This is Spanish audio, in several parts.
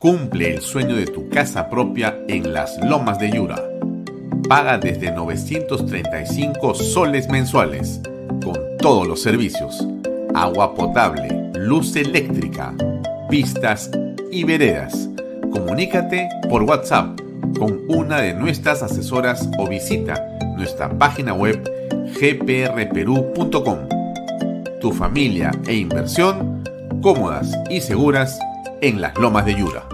Cumple el sueño de tu casa propia en las Lomas de Yura. Paga desde 935 soles mensuales, con todos los servicios. Agua potable, luz eléctrica, pistas y veredas. Comunícate por WhatsApp con una de nuestras asesoras o visita nuestra página web gprperú.com. Tu familia e inversión cómodas y seguras en las lomas de Yura.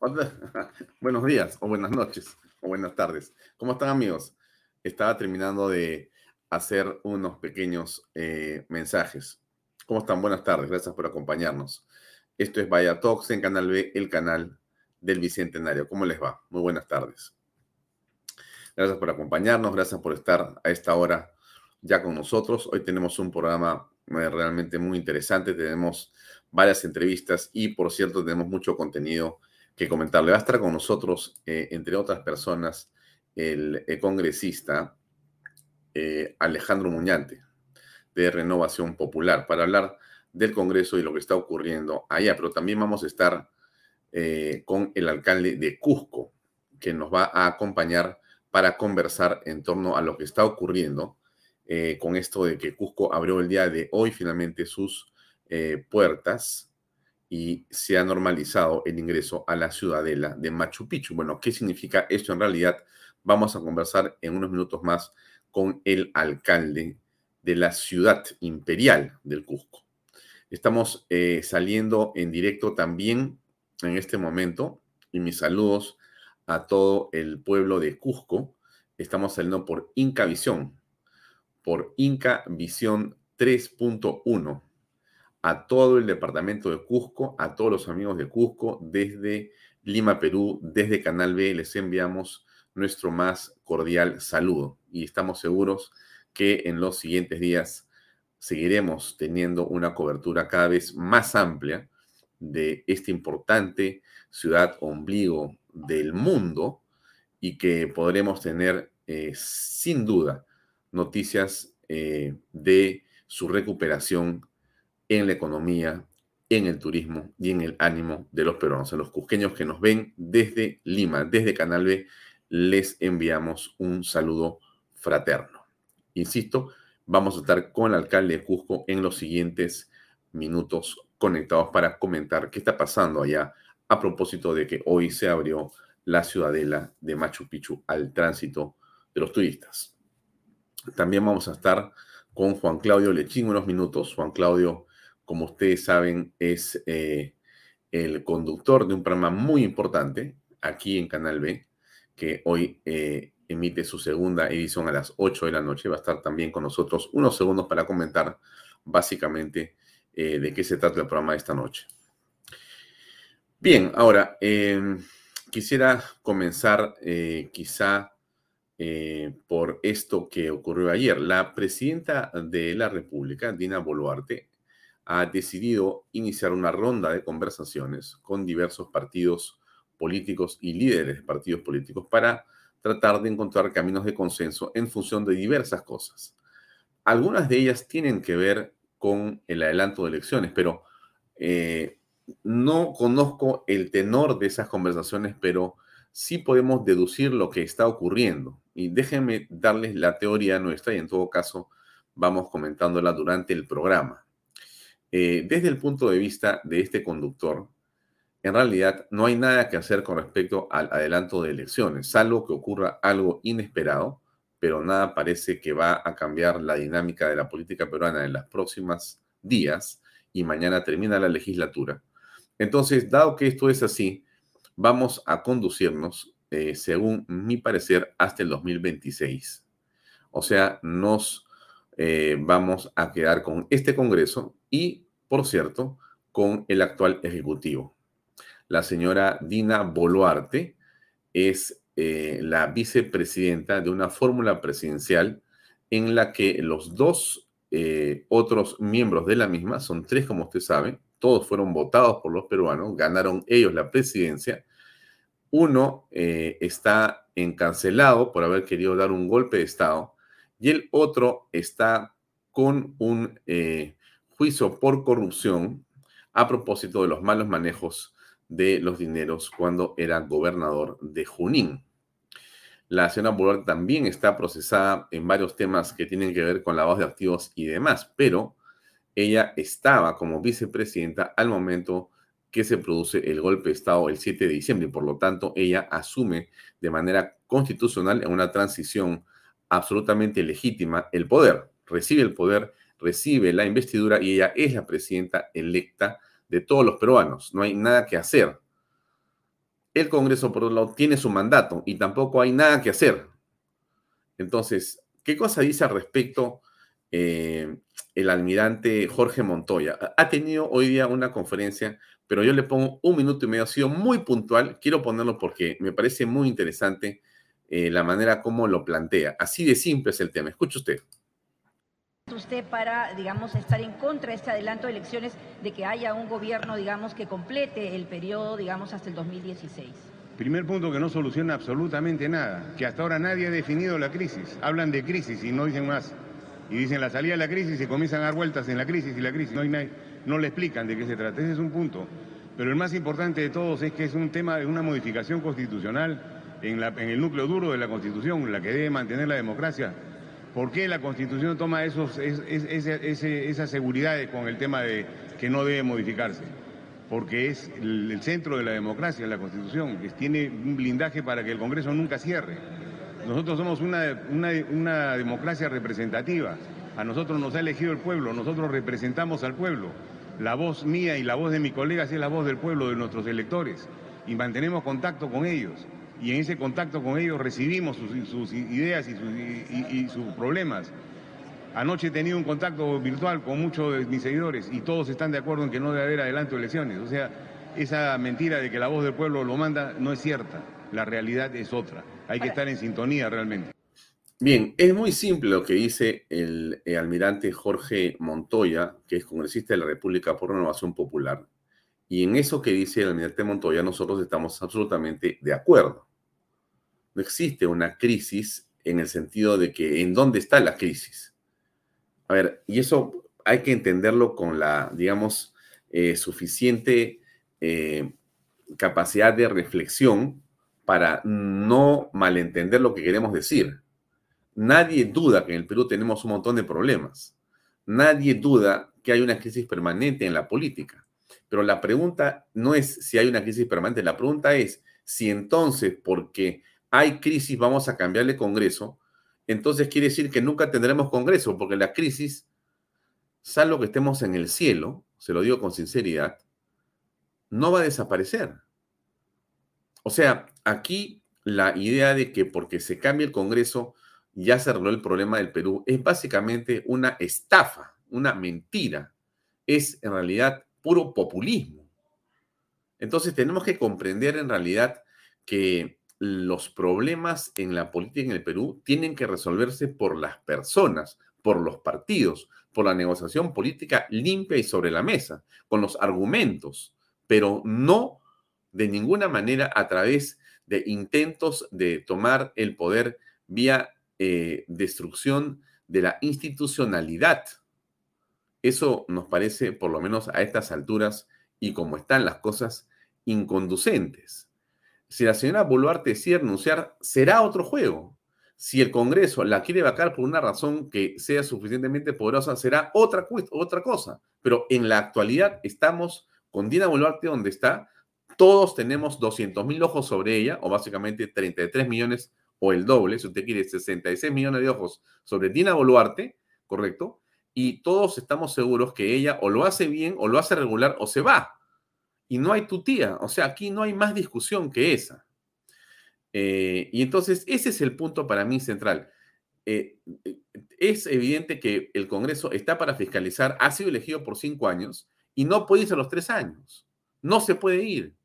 Buenos días, o buenas noches, o buenas tardes. ¿Cómo están amigos? Estaba terminando de hacer unos pequeños eh, mensajes. ¿Cómo están? Buenas tardes, gracias por acompañarnos. Esto es Vaya Talks en Canal B, el canal del Bicentenario. ¿Cómo les va? Muy buenas tardes. Gracias por acompañarnos, gracias por estar a esta hora ya con nosotros. Hoy tenemos un programa eh, realmente muy interesante, tenemos varias entrevistas y, por cierto, tenemos mucho contenido que comentarle. Va a estar con nosotros, eh, entre otras personas, el, congresista eh, Alejandro Muñante, de Renovación Popular, para hablar del Congreso y lo que está ocurriendo allá. Pero también vamos a estar con el alcalde de Cusco, que nos va a acompañar para conversar en torno a lo que está ocurriendo con esto de que Cusco abrió el día de hoy finalmente sus puertas y se ha normalizado el ingreso a la ciudadela de Machu Picchu. Bueno, ¿qué significa esto en realidad? Vamos a conversar en unos minutos más con el alcalde de la ciudad imperial del Cusco. Estamos eh, saliendo en directo también en este momento y mis saludos a todo el pueblo de Cusco. Estamos saliendo por Inca Visión, por Inca Visión 3.1 a todo el departamento de Cusco, a todos los amigos de Cusco, desde Lima, Perú, desde Canal B, les enviamos nuestro más cordial saludo y estamos seguros que en los siguientes días seguiremos teniendo una cobertura cada vez más amplia de esta importante ciudad ombligo del mundo y que podremos tener eh, sin duda noticias eh, de su recuperación en la economía, en el turismo y en el ánimo de los peruanos. A los cusqueños que nos ven desde Lima, desde Canal B, les enviamos un saludo fraterno. Insisto, vamos a estar con el alcalde de Cusco en los siguientes minutos conectados para comentar qué está pasando allá a propósito de que hoy se abrió la ciudadela de Machu Picchu al tránsito de los turistas. También vamos a estar con Juan Claudio Lechín unos minutos. Juan Claudio como ustedes saben, es eh, el conductor de un programa muy importante aquí en Canal B, que hoy eh, emite su segunda edición a las 8 de la noche. Va a estar también con nosotros unos segundos para comentar básicamente eh, de qué se trata el programa de esta noche. Bien, ahora, quisiera comenzar quizá por esto que ocurrió ayer. La presidenta de la República, Dina Boluarte, ha decidido iniciar una ronda de conversaciones con diversos partidos políticos y líderes de partidos políticos para tratar de encontrar caminos de consenso en función de diversas cosas. Algunas de ellas tienen que ver con el adelanto de elecciones, pero eh, no conozco el tenor de esas conversaciones, pero sí podemos deducir lo que está ocurriendo. Y déjenme darles la teoría nuestra y en todo caso vamos comentándola durante el programa. Eh, desde el punto de vista de este conductor, en realidad no hay nada que hacer con respecto al adelanto de elecciones, salvo que ocurra algo inesperado, pero nada parece que va a cambiar la dinámica de la política peruana en los próximos días y mañana termina la legislatura. Entonces, dado que esto es así, vamos a conducirnos, eh, según mi parecer, hasta el 2026. O sea, nos eh, vamos a quedar con este Congreso y, por cierto, con el actual Ejecutivo. La señora Dina Boluarte es eh, la vicepresidenta de una fórmula presidencial en la que los dos otros miembros de la misma, son tres como usted sabe, todos fueron votados por los peruanos, ganaron ellos la presidencia. Uno eh, está encarcelado por haber querido dar un golpe de Estado y el otro está con un juicio por corrupción a propósito de los malos manejos de los dineros cuando era gobernador de Junín. La señora Boluarte también está procesada en varios temas que tienen que ver con lavado de activos y demás, pero ella estaba como vicepresidenta al momento que se produce el golpe de Estado el 7 de diciembre y por lo tanto ella asume de manera constitucional en una transición absolutamente legítima el poder, recibe el poder, recibe la investidura y ella es la presidenta electa de todos los peruanos. No hay nada que hacer. El Congreso, por otro lado, tiene su mandato y tampoco hay nada que hacer. Entonces, ¿qué cosa dice al respecto eh, el almirante Jorge Montoya? Ha tenido hoy día una conferencia, pero yo le pongo un minuto y medio. Ha sido muy puntual. Quiero ponerlo porque me parece muy interesante eh, la manera como lo plantea. Así de simple es el tema. Escuche usted usted para, digamos, estar en contra de este adelanto de elecciones, de que haya un gobierno, digamos, que complete el periodo, digamos, hasta el 2016? Primer punto que no soluciona absolutamente nada, que hasta ahora nadie ha definido la crisis. Hablan de crisis y no dicen más. Y dicen la salida de la crisis y comienzan a dar vueltas en la crisis y la crisis. No, hay no le explican de qué se trata. Ese es un punto. Pero el más importante de todos es que es un tema de una modificación constitucional en, la, en el núcleo duro de la Constitución, la que debe mantener la democracia ¿Por qué la Constitución toma esos, esa seguridad con el tema de que no debe modificarse? Porque es el, centro de la democracia, la Constitución, que tiene un blindaje para que el Congreso nunca cierre. Nosotros somos una, democracia representativa. A nosotros nos ha elegido el pueblo, nosotros representamos al pueblo. La voz mía y la voz de mis colegas es la voz del pueblo, de nuestros electores, y mantenemos contacto con ellos y en ese contacto con ellos recibimos sus, ideas y sus, problemas. Anoche he tenido un contacto virtual con muchos de mis seguidores y todos están de acuerdo en que no debe haber adelanto de elecciones. O sea, esa mentira de que la voz del pueblo lo manda no es cierta. La realidad es otra. Hay que estar en sintonía realmente. Bien, es muy simple lo que dice el, el almirante Jorge Montoya, que es congresista de la República por Renovación Popular. Y en eso que dice el almirante Montoya, nosotros estamos absolutamente de acuerdo no existe una crisis en el sentido de que en dónde está la crisis. A ver, y eso hay que entenderlo con la, digamos, eh, suficiente eh, capacidad de reflexión para no malentender lo que queremos decir. Nadie duda que en el Perú tenemos un montón de problemas. Nadie duda que hay una crisis permanente en la política. Pero la pregunta no es si hay una crisis permanente, la pregunta es si entonces, porque hay crisis, vamos a cambiarle Congreso, entonces quiere decir que nunca tendremos Congreso, porque la crisis, salvo que estemos en el cielo, se lo digo con sinceridad, no va a desaparecer. O sea, aquí la idea de que porque se cambie el Congreso ya se arregló el problema del Perú es básicamente una estafa, una mentira. Es en realidad puro populismo. Entonces tenemos que comprender en realidad que los problemas en la política en el Perú tienen que resolverse por las personas, por los partidos, por la negociación política limpia y sobre la mesa, con los argumentos, pero no de ninguna manera a través de intentos de tomar el poder vía eh, destrucción de la institucionalidad. Eso nos parece, por lo menos a estas alturas y como están las cosas, inconducentes. Si la señora Boluarte decide renunciar, será otro juego. Si el Congreso la quiere vacar por una razón que sea suficientemente poderosa, será otra, otra cosa. Pero en la actualidad estamos con Dina Boluarte donde está. Todos tenemos 200 mil ojos sobre ella, o básicamente 33 millones o el doble, si usted quiere, 66 millones de ojos sobre Dina Boluarte, ¿correcto? Y todos estamos seguros que ella o lo hace bien, o lo hace regular, o se va y no hay tu tía. O sea, aquí no hay más discusión que esa. Eh, y entonces ese es el punto para mí central. eh, eh, es evidente que el Congreso está para fiscalizar, ha sido elegido por cinco años y no puede irse a los tres años. No se puede ir.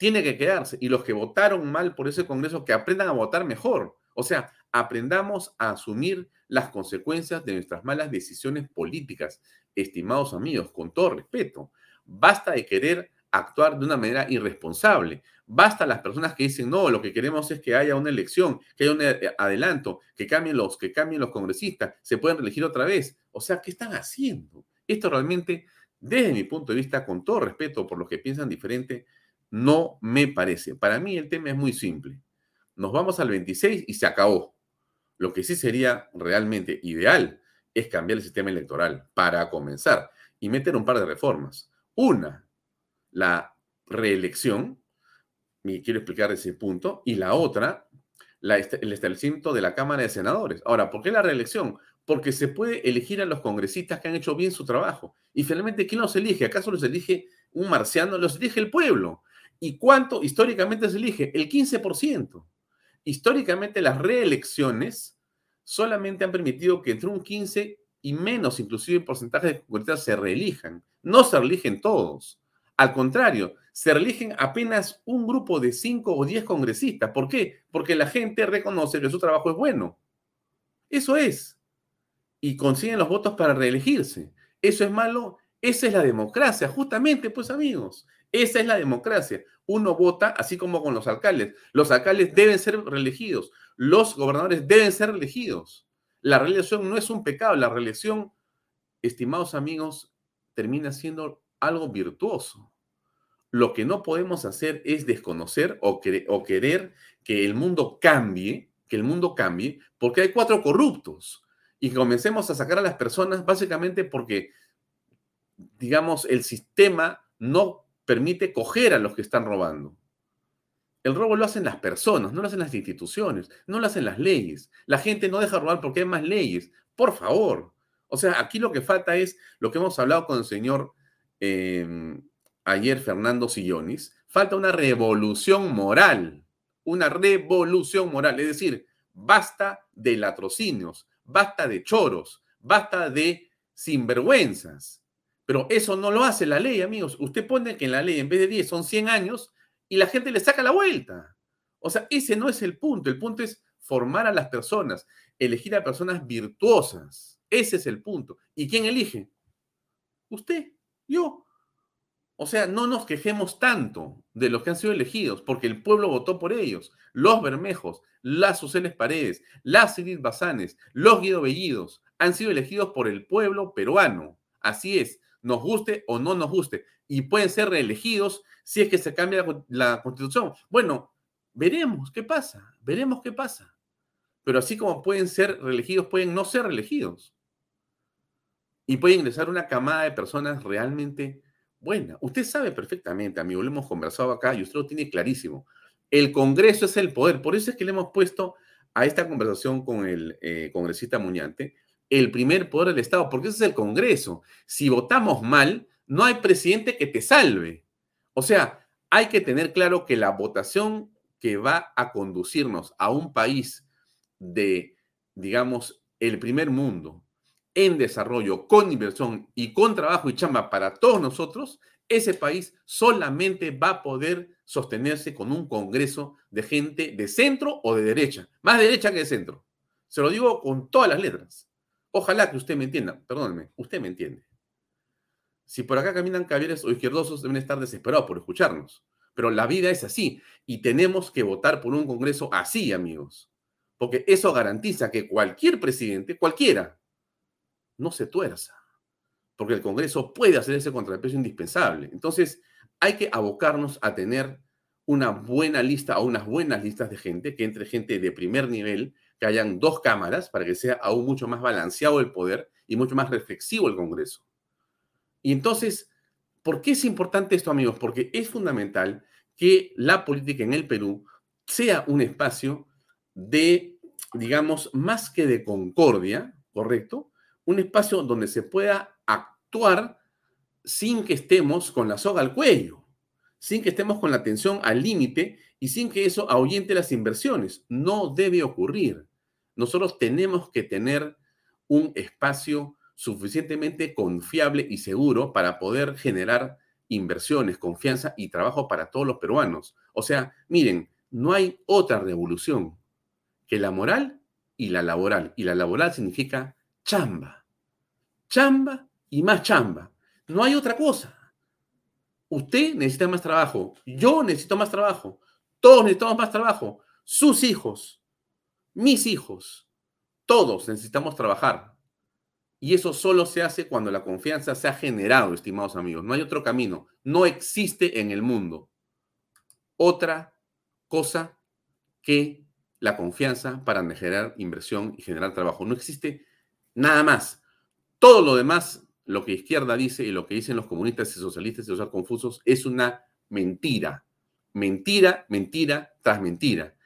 Tiene que quedarse. Y los que votaron mal por ese Congreso, que aprendan a votar mejor. O sea, aprendamos a asumir las consecuencias de nuestras malas decisiones políticas, estimados amigos, con todo respeto. Basta de querer actuar de una manera irresponsable. Basta las personas que dicen, no, lo que queremos es que haya una elección, que haya un eh, adelanto, que cambien los, que cambien los congresistas, se pueden elegir otra vez. O sea, ¿qué están haciendo? Esto realmente, desde mi punto de vista, con todo respeto por los que piensan diferente, no me parece. Para mí el tema es muy simple. Nos vamos al 26 y se acabó. Lo que sí sería realmente ideal es cambiar el sistema electoral para comenzar y meter un par de reformas. Una, la reelección, y quiero explicar ese punto, y la otra, el establecimiento de la Cámara de Senadores. Ahora, ¿por qué la reelección? Porque se puede elegir a los congresistas que han hecho bien su trabajo. Y finalmente, ¿quién los elige? ¿Acaso los elige un marciano? Los elige el pueblo. ¿Y cuánto históricamente se elige? El 15%. Históricamente las reelecciones solamente han permitido que entre un 15 y menos, inclusive porcentaje de congresistas se reelijan. No se reeligen todos. Al contrario, se eligen apenas un grupo de 5 o 10 congresistas. ¿Por qué? Porque la gente reconoce que su trabajo es bueno. Eso es. Y consiguen los votos para reelegirse. ¿Eso es malo? Esa es la democracia, justamente, pues amigos. Esa es la democracia. Uno vota así como con los alcaldes. Los alcaldes deben ser reelegidos. Los gobernadores deben ser reelegidos. La reelección no es un pecado. La reelección, estimados amigos, termina siendo algo virtuoso. Lo que no podemos hacer es desconocer o, o querer que el mundo cambie, que el mundo cambie, porque hay cuatro corruptos. Y comencemos a sacar a las personas básicamente porque, digamos, el sistema no permite coger a los que están robando. El robo lo hacen las personas, no lo hacen las instituciones, no lo hacen las leyes. La gente no deja robar porque hay más leyes. Por favor. O sea, aquí lo que falta es lo que hemos hablado con el señor Em, ayer Fernando Sillonis, falta una revolución moral, una revolución moral, es decir, basta de latrocinios, basta de choros, basta de sinvergüenzas. Pero eso no lo hace la ley, amigos. Usted pone que en la ley en vez de 10 son 100 años y la gente le saca la vuelta. O sea, ese no es el punto. El punto es formar a las personas, elegir a personas virtuosas. Ese es el punto. ¿Y quién elige? Usted. Yo. O sea, no nos quejemos tanto de los que han sido elegidos, porque el pueblo votó por ellos. Los Bermejos, las Suceles Paredes, las Edith Bazanes, los Guido Bellidos han sido elegidos por el pueblo peruano. Así es, nos guste o no nos guste. Y pueden ser reelegidos si es que se cambia la constitución. Bueno, veremos qué pasa, veremos qué pasa. Pero así como pueden ser reelegidos, pueden no ser reelegidos y puede ingresar una camada de personas realmente buena. Usted sabe perfectamente, amigo, lo hemos conversado acá y usted lo tiene clarísimo. El Congreso es el poder. Por eso es que le hemos puesto a esta conversación con el eh, congresista Muñante el primer poder del Estado, porque ese es el Congreso. Si votamos mal, no hay presidente que te salve. O sea, hay que tener claro que la votación que va a conducirnos a un país de, digamos, el primer mundo, en desarrollo, con inversión y con trabajo y chamba para todos nosotros, ese país solamente va a poder sostenerse con un congreso de gente de centro o de derecha, más derecha que de centro. Se lo digo con todas las letras. Ojalá que usted me entienda, perdóneme, usted me entiende. Si por acá caminan caballeros o izquierdosos, deben estar desesperados por escucharnos. Pero la vida es así y tenemos que votar por un Congreso así, amigos. Porque eso garantiza que cualquier presidente, cualquiera, no se tuerza, porque el Congreso puede hacer ese contrapeso indispensable. Entonces, hay que abocarnos a tener una buena lista o unas buenas listas de gente, que entre gente de primer nivel, que hayan dos cámaras para que sea aún mucho más balanceado el poder y mucho más reflexivo el Congreso. Y entonces, ¿por qué es importante esto, amigos? Porque es fundamental que la política en el Perú sea un espacio de, digamos, más que de concordia, ¿correcto? un espacio donde se pueda actuar sin que estemos con la soga al cuello, sin que estemos con la tensión al límite y sin que eso ahuyente las inversiones. No debe ocurrir. Nosotros tenemos que tener un espacio suficientemente confiable y seguro para poder generar inversiones, confianza y trabajo para todos los peruanos. O sea, miren, no hay otra revolución que la moral y la laboral. Y la laboral significa chamba. Chamba y más chamba. No hay otra cosa. Usted necesita más trabajo. Yo necesito más trabajo. Todos necesitamos más trabajo. Sus hijos, mis hijos, todos necesitamos trabajar. Y eso solo se hace cuando la confianza se ha generado, estimados amigos. No hay otro camino. No existe en el mundo otra cosa que la confianza para generar inversión y generar trabajo. No existe nada más. Todo lo demás, lo que izquierda dice y lo que dicen los comunistas y socialistas y los confusos, es una mentira. Mentira, mentira tras mentira.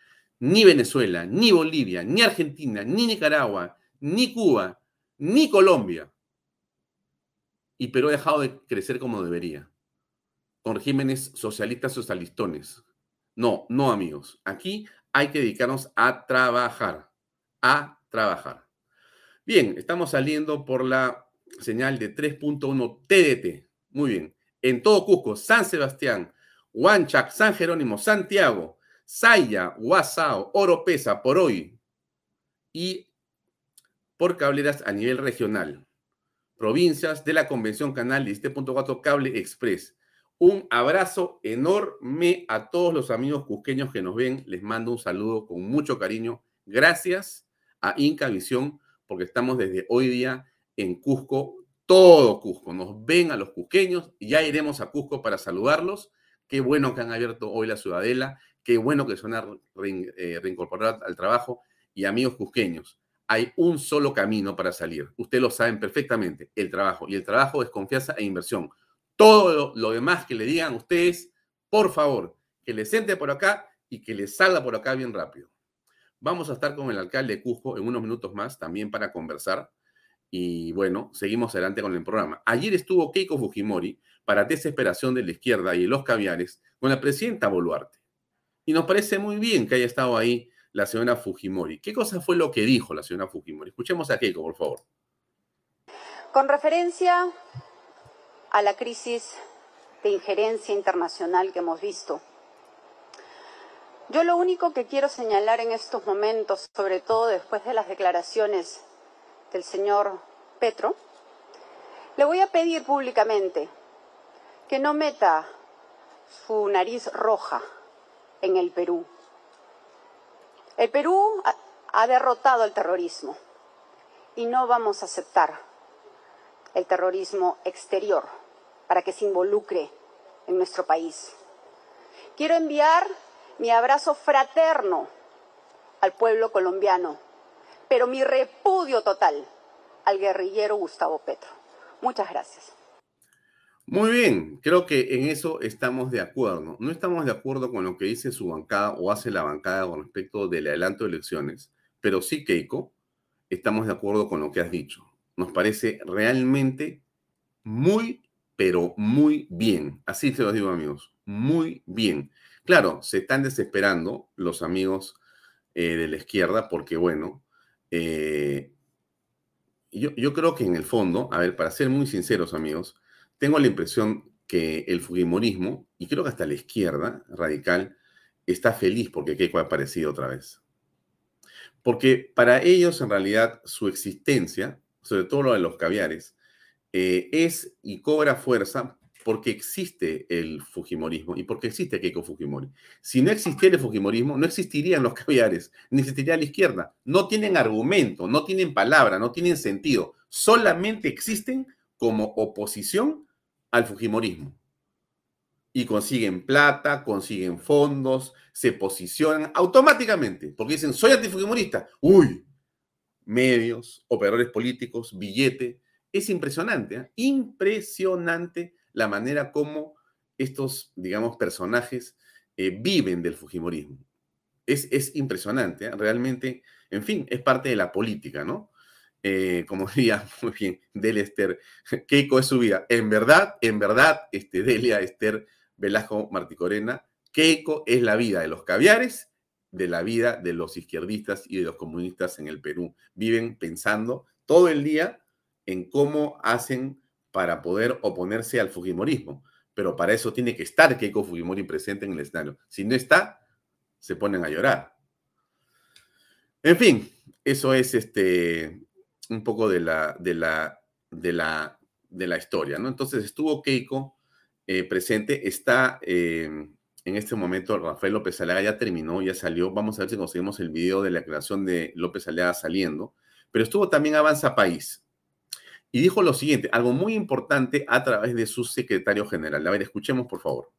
Ni Venezuela, ni Bolivia, ni Argentina, ni Nicaragua, ni Cuba, ni Colombia. Y Perú ha dejado de crecer como debería, con regímenes socialistas socialistones. No, no amigos. Aquí hay que dedicarnos a trabajar, a trabajar. Bien, estamos saliendo por la señal de 3.1 TDT. Muy bien. En todo Cusco, San Sebastián, Huanchac, San Jerónimo, Santiago, Saya, Guasao, Oropesa, por hoy. Y por cableras a nivel regional. Provincias de la Convención Canal 17.4 Cable Express. Un abrazo enorme a todos los amigos cusqueños que nos ven. Les mando un saludo con mucho cariño. Gracias a Inca Visión porque estamos desde hoy día en Cusco, todo Cusco. Nos ven a los cusqueños ya iremos a Cusco para saludarlos. Qué bueno que han abierto hoy la ciudadela. Qué bueno que se van a eh, reincorporar al trabajo. Y amigos cusqueños, hay un solo camino para salir. Ustedes lo saben perfectamente, el trabajo. Y el trabajo es confianza e inversión. Todo lo, demás que le digan ustedes, por favor, que les entre por acá y que les salga por acá bien rápido. Vamos a estar con el alcalde de Cusco en unos minutos más también para conversar. Y bueno, seguimos adelante con el programa. Ayer estuvo Keiko Fujimori para desesperación de la izquierda y los caviares con la presidenta Boluarte. Y nos parece muy bien que haya estado ahí la señora Fujimori. ¿Qué cosa fue lo que dijo la señora Fujimori? Escuchemos a Keiko, por favor. Con referencia a la crisis de injerencia internacional que hemos visto. Yo lo único que quiero señalar en estos momentos, sobre todo después de las declaraciones del señor Petro, le voy a pedir públicamente que no meta su nariz roja en el Perú. El Perú ha derrotado el terrorismo y no vamos a aceptar el terrorismo exterior para que se involucre en nuestro país. Quiero enviar mi abrazo fraterno al pueblo colombiano, pero mi repudio total al guerrillero Gustavo Petro. Muchas gracias. Muy bien, creo que en eso estamos de acuerdo. No estamos de acuerdo con lo que dice su bancada o hace la bancada con respecto del adelanto de elecciones, pero sí, Keiko, estamos de acuerdo con lo que has dicho. Nos parece realmente muy pero muy bien. Así se los digo, amigos, muy bien. Claro, se están desesperando los amigos eh, de la izquierda porque, bueno, eh, yo, yo creo que en el fondo, a ver, para ser muy sinceros, amigos, tengo la impresión que el Fujimorismo, y creo que hasta la izquierda radical, está feliz porque Keiko ha aparecido otra vez. Porque para ellos, en realidad, su existencia, sobre todo lo de los caviares, eh, es y cobra fuerza porque existe el Fujimorismo y porque existe Keiko Fujimori. Si no existiera el Fujimorismo, no existirían los caviares, ni existiría la izquierda. No tienen argumento, no tienen palabra, no tienen sentido. Solamente existen como oposición al Fujimorismo. Y consiguen plata, consiguen fondos, se posicionan automáticamente, porque dicen, soy antifujimorista. Uy, medios, operadores políticos, billete, es impresionante, ¿eh? impresionante la manera como estos, digamos, personajes eh, viven del Fujimorismo. Es, es impresionante, ¿eh? realmente, en fin, es parte de la política, ¿no? Como diría muy bien Delia Esther, Keiko es su vida. En verdad, en verdad, este, Delia Esther Velasco Marticorena, Keiko es la vida de los caviares de la vida de los izquierdistas y de los comunistas en el Perú. Viven pensando todo el día en cómo hacen para poder oponerse al Fujimorismo. Pero para eso tiene que estar Keiko Fujimori presente en el escenario. Si no está, se ponen a llorar. En fin, eso es este, un poco de la, de la, de la, de la historia, ¿no? Entonces estuvo Keiko eh, presente, está eh, en este momento Rafael López Aliaga, ya terminó, ya salió. Vamos a ver si conseguimos el video de la creación de López Aliaga saliendo. Pero estuvo también Avanza País y dijo lo siguiente, algo muy importante a través de su secretario general. A ver, escuchemos por favor.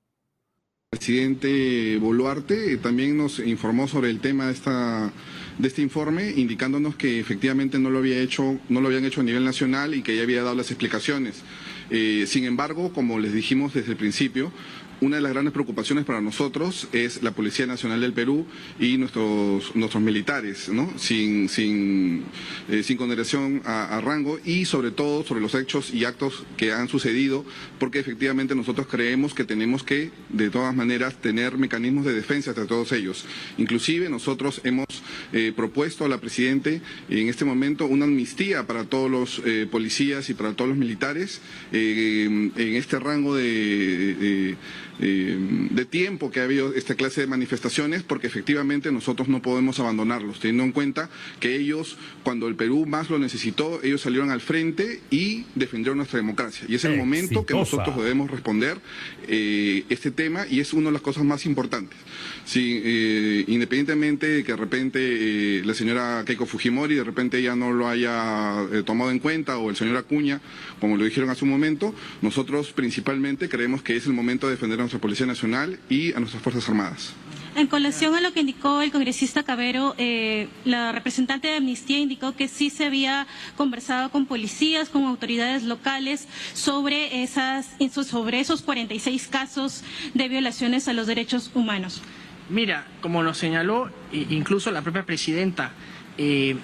Presidente Boluarte también nos informó sobre el tema de, esta, de este informe, indicándonos que efectivamente no lo, había hecho, no lo habían hecho a nivel nacional y que ya había dado las explicaciones. Eh, sin embargo, como les dijimos desde el principio, una de las grandes preocupaciones para nosotros es la Policía Nacional del Perú y nuestros, nuestros militares, ¿no? sin, sin, eh, sin consideración a, rango y sobre todo sobre los hechos y actos que han sucedido, porque efectivamente nosotros creemos que tenemos que, de todas maneras, tener mecanismos de defensa de todos ellos. Inclusive nosotros hemos eh, propuesto a la Presidente en este momento una amnistía para todos los eh, policías y para todos los militares en este rango de eh, de tiempo que ha habido esta clase de manifestaciones, porque efectivamente nosotros no podemos abandonarlos, teniendo en cuenta que ellos, cuando el Perú más lo necesitó, ellos salieron al frente y defendieron nuestra democracia. Y es el momento que nosotros debemos responder eh, este tema y es una de las cosas más importantes. Sí, eh, independientemente de que de repente la señora Keiko Fujimori de repente ella no lo haya tomado en cuenta o el señor Acuña, como lo dijeron hace un momento, nosotros principalmente creemos que es el momento de defender nuestra Policía Nacional y a nuestras Fuerzas Armadas. En colación a lo que indicó el congresista Cabero, eh, la representante de Amnistía indicó que sí se había conversado con policías, con autoridades locales sobre, esas, sobre esos 46 casos de violaciones a los derechos humanos. Mira, como nos señaló incluso la propia presidenta, eh,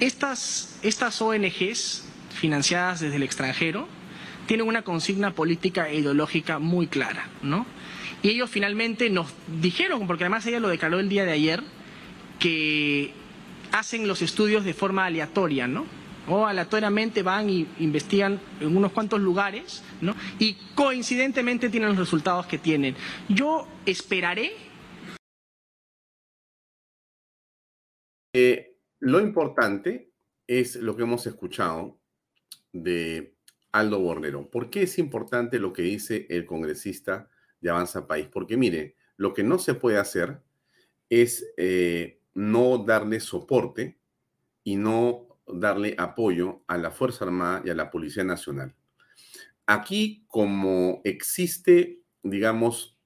estas, estas ONGs financiadas desde el extranjero tienen una consigna política e ideológica muy clara, ¿no? Y ellos finalmente nos dijeron, porque además ella lo declaró el día de ayer, que hacen los estudios de forma aleatoria, ¿no? O aleatoriamente van y investigan en unos cuantos lugares, ¿no? Y coincidentemente tienen los resultados que tienen. Yo esperaré. Eh, lo importante es lo que hemos escuchado de Aldo Bornero. ¿Por qué es importante lo que dice el congresista de Avanza País? Porque mire, lo que no se puede hacer es eh, no darle soporte y no darle apoyo a la Fuerza Armada y a la Policía Nacional. Aquí, como existe, digamos,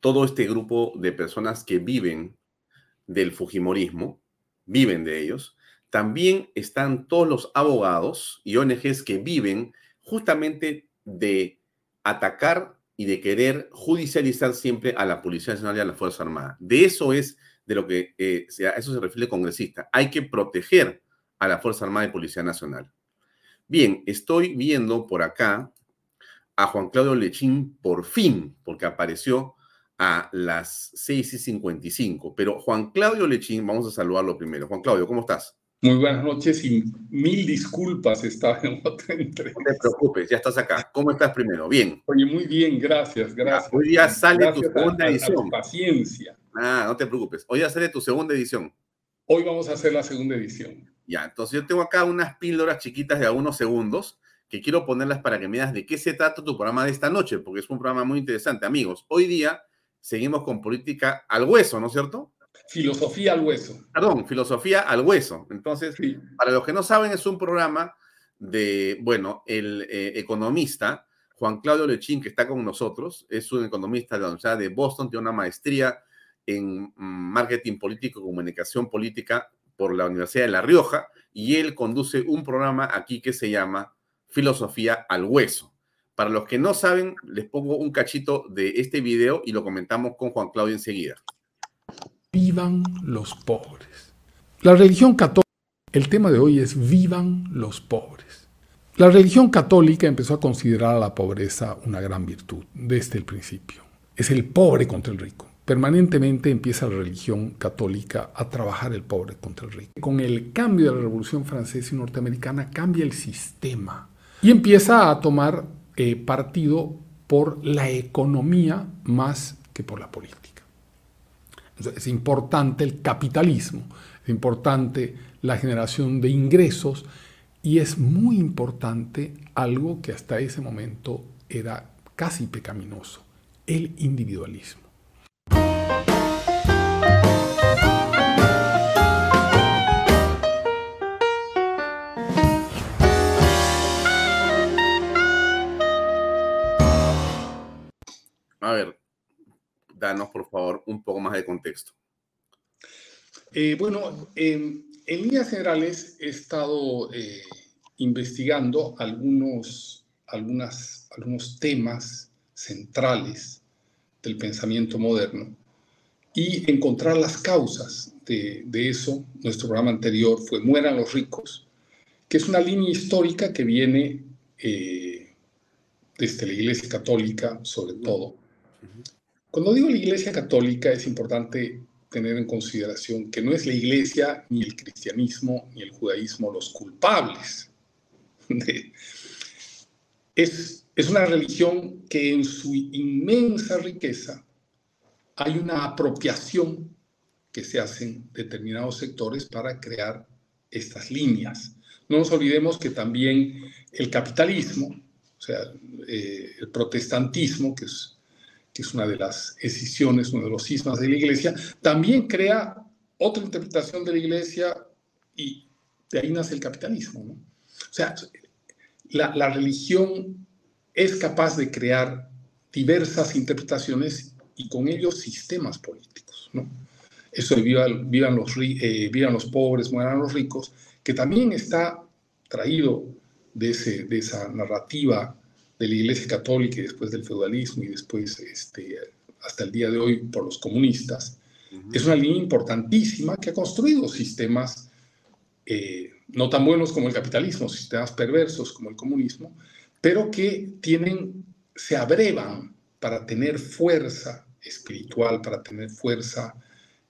todo este grupo de personas que viven del Fujimorismo, viven de ellos, también están todos los abogados y ONGs que viven justamente de atacar y de querer judicializar siempre a la Policía Nacional y a la Fuerza Armada. De eso es de lo que eh, a eso se refiere el congresista. Hay que proteger a la Fuerza Armada y Policía Nacional. Bien, estoy viendo por acá a Juan Claudio Lechín por fin, porque apareció a las 6 y 55. Pero Juan Claudio Lechín, vamos a saludarlo primero. Juan Claudio, ¿cómo estás? Muy buenas noches y mil disculpas, estaba en otra entrevista. No te preocupes, ya estás acá. ¿Cómo estás primero? Bien. Oye, muy bien, gracias, gracias. hoy día sale tu segunda edición. paciencia. Ah, no te preocupes. Hoy ya sale tu segunda edición. Hoy vamos a hacer la segunda edición. Ya, entonces yo tengo acá unas píldoras chiquitas de algunos segundos que quiero ponerlas para que me digas de qué se trata tu programa de esta noche, porque es un programa muy interesante. Amigos, hoy día seguimos con política al hueso, ¿no es cierto? Filosofía al hueso. Perdón, filosofía al hueso. Entonces, para los que no saben, es un programa de, bueno, el eh, economista Juan Claudio Lechín, que está con nosotros, es un economista de la Universidad de Boston, tiene una maestría en mm, marketing político, comunicación política por la Universidad de La Rioja, y él conduce un programa aquí que se llama Filosofía al Hueso. Para los que no saben, les pongo un cachito de este video y lo comentamos con Juan Claudio enseguida vivan los pobres. La religión católica, el tema de hoy es vivan los pobres. La religión católica empezó a considerar a la pobreza una gran virtud desde el principio. Es el pobre contra el rico. permanentemente empieza la religión católica a trabajar el pobre contra el rico. Con el cambio de la Revolución Francesa y Norteamericana cambia el sistema y empieza a tomar eh, partido por la economía más que por la política. es importante el capitalismo, es importante la generación de ingresos y es muy importante algo que hasta ese momento era casi pecaminoso, el individualismo. Danos por favor un poco más de contexto. Eh, bueno, en líneas generales he estado eh, investigando algunos, algunas, algunos temas centrales del pensamiento moderno y encontrar las causas de, de, eso. Nuestro programa anterior fue Mueran los ricos, que es una línea histórica que viene eh, desde la Iglesia Católica, sobre todo, cuando digo la Iglesia Católica es importante tener en consideración que no es la Iglesia, ni el cristianismo, ni el judaísmo los culpables. es, es una religión que en su inmensa riqueza hay una apropiación que se hacen determinados sectores para crear estas líneas. No nos olvidemos que también el capitalismo, o sea, eh, el protestantismo, que es que es una de las escisiones, uno de los sismas de la iglesia, también crea otra interpretación de la iglesia y de ahí nace el capitalismo. O sea, la, religión es capaz de crear diversas interpretaciones y con ellos sistemas políticos. ¿no? Eso de vivan, vivan, los, eh, vivan los pobres, mueran los ricos, que también está traído de, ese, de esa narrativa de la Iglesia Católica y después del feudalismo y después este, hasta el día de hoy por los comunistas, es una línea importantísima que ha construido sistemas eh, no tan buenos como el capitalismo, sistemas perversos como el comunismo, pero que tienen, se abrevan para tener fuerza espiritual, para tener fuerza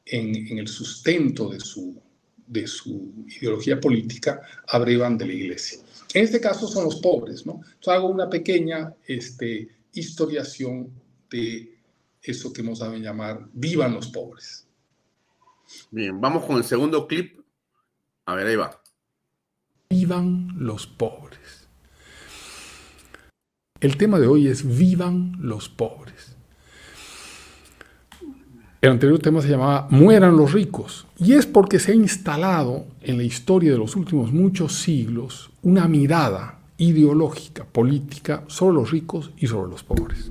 en, en el sustento de su, de su ideología política, abrevan de la iglesia. En este caso son los pobres, ¿no? Entonces hago una pequeña este, historiación de eso que hemos dado llamar Vivan los pobres. Bien, vamos con el segundo clip. A ver, ahí va. Vivan los pobres. El tema de hoy es Vivan los pobres. El anterior tema se llamaba Mueran los ricos. Y es porque se ha instalado en la historia de los últimos muchos siglos una mirada ideológica, política, sobre los ricos y sobre los pobres.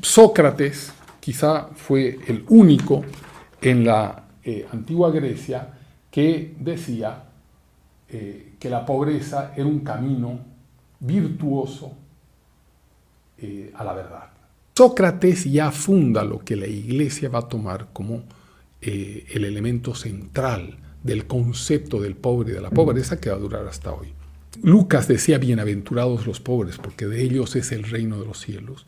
Sócrates quizá fue el único en la eh, antigua Grecia que decía eh, que la pobreza era un camino virtuoso eh, a la verdad. Sócrates ya funda lo que la iglesia va a tomar como eh, el elemento central del concepto del pobre y de la pobreza que va a durar hasta hoy. Lucas decía, bienaventurados los pobres, porque de ellos es el reino de los cielos.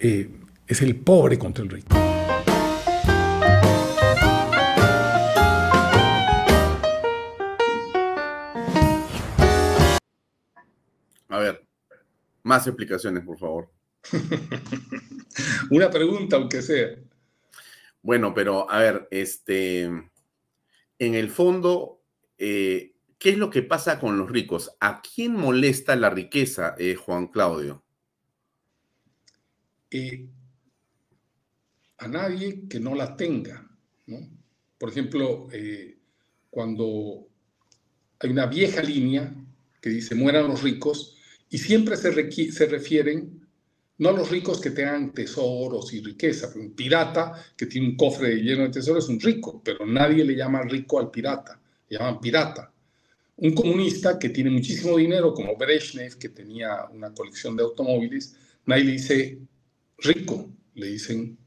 Eh, es el pobre contra el rico. A ver, más explicaciones, por favor. Una pregunta, aunque sea. Bueno, pero a ver, este, en el fondo, eh, ¿qué es lo que pasa con los ricos? ¿A quién molesta la riqueza, eh, Juan Claudio? Eh, a nadie que no la tenga. ¿no? Por ejemplo, cuando hay una vieja línea que dice mueran los ricos y siempre se, se refieren no los ricos que tengan tesoros y riqueza. Un pirata que tiene un cofre lleno de tesoros es un rico, pero nadie le llama rico al pirata, le llaman pirata. Un comunista que tiene muchísimo dinero, como Brezhnev, que tenía una colección de automóviles, nadie le dice rico, le dicen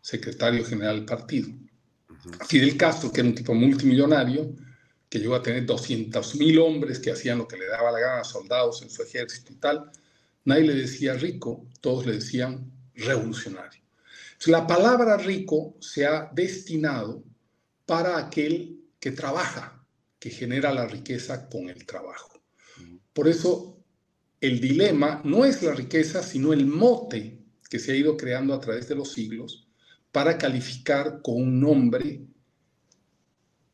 secretario general del partido. Fidel Castro, que era un tipo multimillonario, que llegó a tener 200.000 hombres que hacían lo que le daba la gana, soldados en su ejército y tal, Nadie le decía rico, todos le decían revolucionario. La palabra rico se ha destinado para aquel que trabaja, que genera la riqueza con el trabajo. Por eso el dilema no es la riqueza, sino el mote que se ha ido creando a través de los siglos para calificar con un nombre,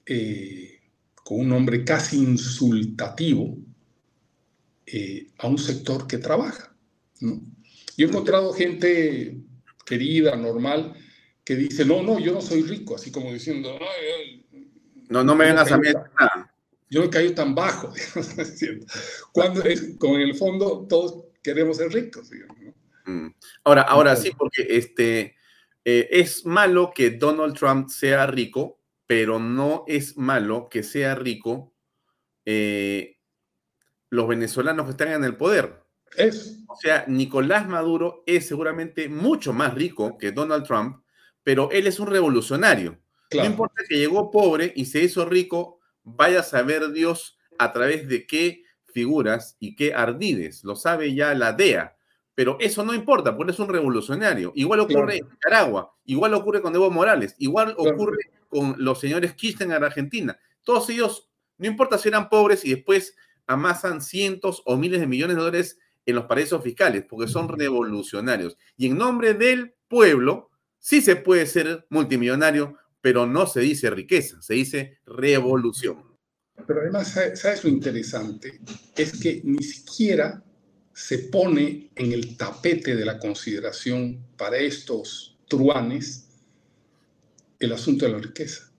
eh, con un nombre casi insultativo eh, a un sector que trabaja. Yo he encontrado gente querida, normal, que dice, no, no, yo no soy rico, así como diciendo, no, no me vengas a mí nada. Yo no caigo tan bajo, cuando es, con el fondo todos queremos ser ricos. Mm. Ahora, ahora sí, porque este, eh, es malo que Donald Trump sea rico, pero no es malo que sea rico eh, los venezolanos que están en el poder. Es. O sea, Nicolás Maduro es seguramente mucho más rico que Donald Trump, pero él es un revolucionario. No importa que llegó pobre y se hizo rico, vaya a saber Dios a través de qué figuras y qué ardides. Lo sabe ya la DEA. Pero eso no importa, porque es un revolucionario. Igual ocurre en Nicaragua, igual ocurre con Evo Morales, igual ocurre con los señores Kirchner en Argentina. Todos ellos, no importa si eran pobres y después amasan cientos o miles de millones de dólares en los paraísos fiscales, porque son revolucionarios. Y en nombre del pueblo, sí se puede ser multimillonario, pero no se dice riqueza, se dice revolución. Pero además, ¿sabes lo interesante? Es que ni siquiera se pone en el tapete de la consideración para estos truanes el asunto de la riqueza.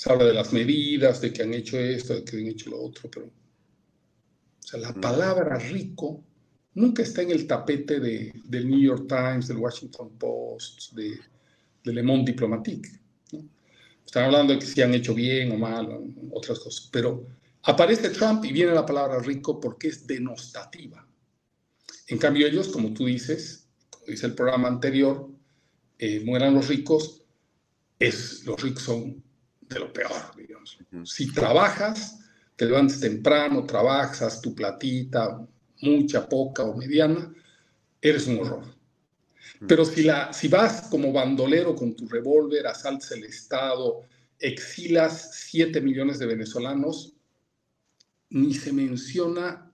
Se habla de las medidas, de que han hecho esto, de que han hecho lo otro, pero o sea, la palabra rico nunca está en el tapete de, del New York Times, del Washington Post, de, de Le Monde Diplomatique. Están hablando de que si han hecho bien o mal, otras cosas. Pero aparece Trump y viene la palabra rico porque es denostativa. En cambio, ellos, como tú dices, como dice el programa anterior, eh, mueran los ricos, es, los ricos son de lo peor, digamos. Si trabajas, te levantes temprano, trabajas, tu platita, mucha, poca o mediana, eres un horror. Pero si, la, si vas como bandolero con tu revólver, asaltas el Estado, exilas 7 millones de venezolanos, ni se menciona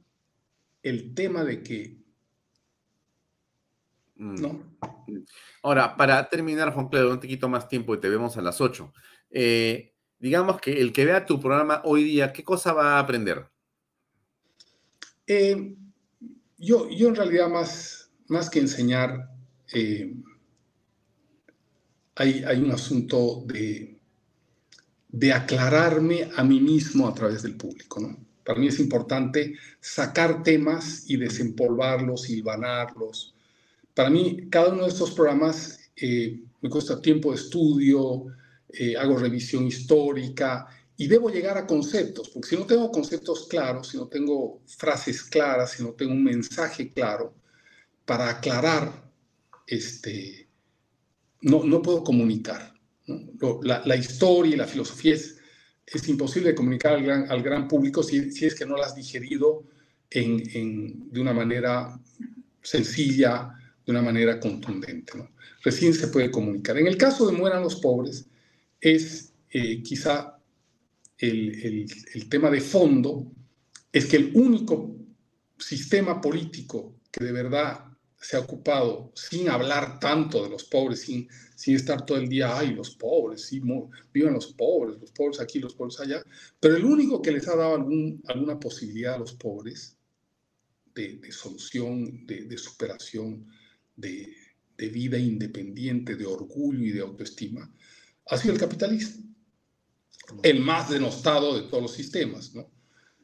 el tema de que... Mm. ¿No? Ahora, para terminar, Juan Pedro, un poquito más tiempo y te vemos a las 8. Eh, digamos que el que vea tu programa hoy día, ¿qué cosa va a aprender? Eh, yo, yo en realidad más, más que enseñar, eh, hay, hay, un asunto de, de aclararme a mí mismo a través del público. ¿no? Para mí es importante sacar temas y desempolvarlos, hilvanarlos. Para mí, cada uno de estos programas me cuesta tiempo de estudio, eh, hago revisión histórica y debo llegar a conceptos, porque si no tengo conceptos claros, si no tengo frases claras, si no tengo un mensaje claro para aclarar este, no, no puedo comunicar. La, historia y la filosofía es, es imposible comunicar al gran, al gran público si, si, es que no la has digerido en, en, de una manera sencilla, de una manera contundente. Recién se puede comunicar. En el caso de Mueran los Pobres, es eh, quizá el, el, tema de fondo, es que el único sistema político que de verdad se ha ocupado sin hablar tanto de los pobres, sin, sin estar todo el día, ay, los pobres, sí, vivan los pobres, los pobres aquí, los pobres allá, pero el único que les ha dado algún, alguna posibilidad a los pobres de, solución, de, superación, de, de, vida independiente, de orgullo y de autoestima, ha sido el capitalismo, el más denostado de todos los sistemas, ¿no?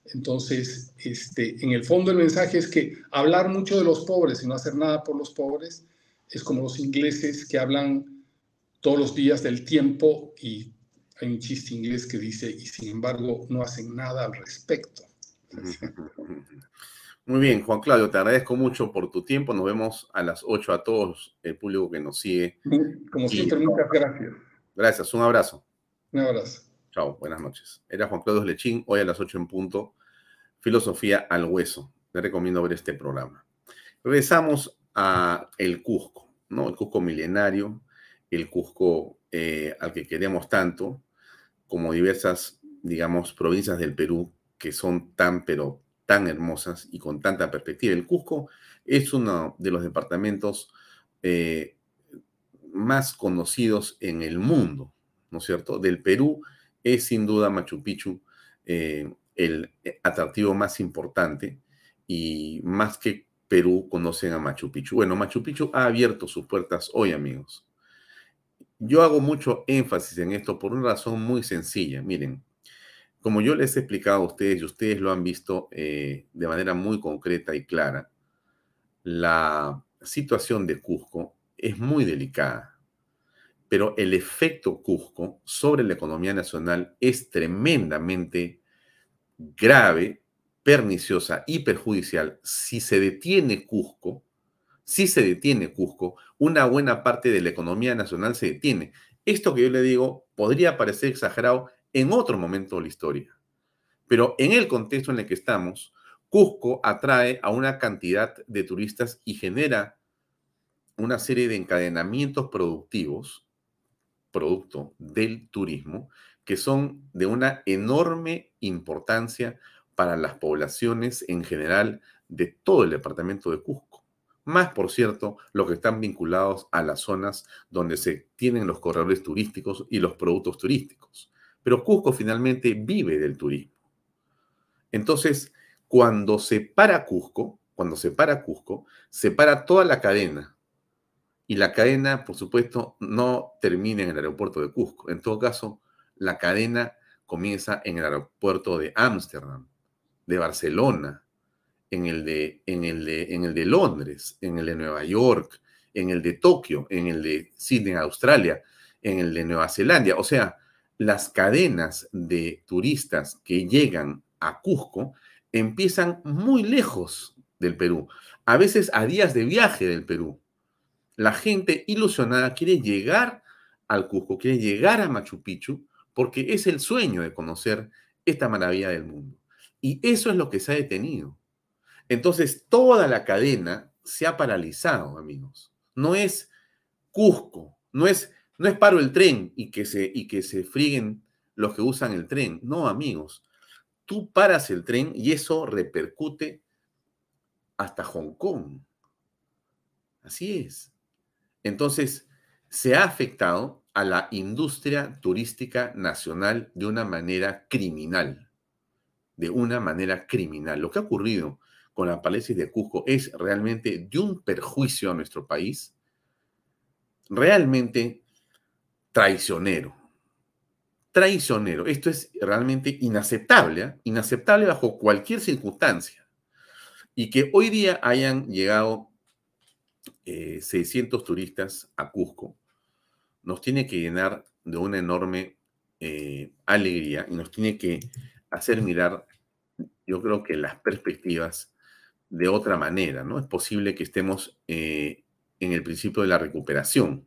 Entonces, este, en el fondo el mensaje es que hablar mucho de los pobres y no hacer nada por los pobres es como los ingleses que hablan todos los días del tiempo y hay un chiste inglés que dice, y sin embargo no hacen nada al respecto. Muy bien, Juan Claudio, te agradezco mucho por tu tiempo. Nos vemos a las 8 a todos el público que nos sigue. Como siempre, muchas gracias. Gracias, un abrazo. Un abrazo. Chao, buenas noches. Era Juan Claudio Lechín, hoy a las 8 en punto, Filosofía al Hueso. Le recomiendo ver este programa. Regresamos a El Cusco. ¿no? El Cusco milenario, el Cusco eh, al que queremos tanto, como diversas, digamos, provincias del Perú que son tan, pero tan hermosas y con tanta perspectiva. El Cusco es uno de los departamentos eh, más conocidos en el mundo, ¿no es cierto? Del Perú es sin duda Machu Picchu eh, el atractivo más importante y más que Perú conocen a Machu Picchu. Bueno, Machu Picchu ha abierto sus puertas hoy, amigos. Yo hago mucho énfasis en esto por una razón muy sencilla. Miren, como yo les he explicado a ustedes y ustedes lo han visto eh, de manera muy concreta y clara, la situación de Cusco es muy delicada, pero el efecto Cusco sobre la economía nacional es tremendamente grave, perniciosa y perjudicial. Si se detiene Cusco, si se detiene Cusco, una buena parte de la economía nacional se detiene. Esto que yo le digo podría parecer exagerado en otro momento de la historia, pero en el contexto en el que estamos, Cusco atrae a una cantidad de turistas y genera una serie de encadenamientos productivos, producto del turismo, que son de una enorme importancia para las poblaciones en general de todo el departamento de Cusco. Más, por cierto, los que están vinculados a las zonas donde se tienen los corredores turísticos y los productos turísticos. Pero Cusco finalmente vive del turismo. Entonces, cuando se para Cusco, cuando se para Cusco, se para toda la cadena. Y la cadena, por supuesto, no termina en el aeropuerto de Cusco. En todo caso, la cadena comienza en el aeropuerto de Ámsterdam, de Barcelona, en el de, en, el de, en el de Londres, en el de Nueva York, en el de Tokio, en el de Sydney, Australia, en el de Nueva Zelanda. O sea, las cadenas de turistas que llegan a Cusco empiezan muy lejos del Perú, a veces a días de viaje del Perú. La gente ilusionada quiere llegar al Cusco, quiere llegar a Machu Picchu, porque es el sueño de conocer esta maravilla del mundo. Y eso es lo que se ha detenido. Entonces, toda la cadena se ha paralizado, amigos. No es Cusco, no es no es paro el tren y que se, y que se frieguen los que usan el tren. No, amigos. Tú paras el tren y eso repercute hasta Hong Kong. Así es. Entonces, se ha afectado a la industria turística nacional de una manera criminal. De una manera criminal. Lo que ha ocurrido con la parálisis de Cusco es realmente de un perjuicio a nuestro país. Realmente traicionero. Traicionero. Esto es realmente inaceptable, inaceptable bajo cualquier circunstancia. Y que hoy día hayan llegado 600 eh, turistas a Cusco, nos tiene que llenar de una enorme eh, alegría y nos tiene que hacer mirar, yo creo que las perspectivas de otra manera, ¿no? Es posible que estemos en el principio de la recuperación,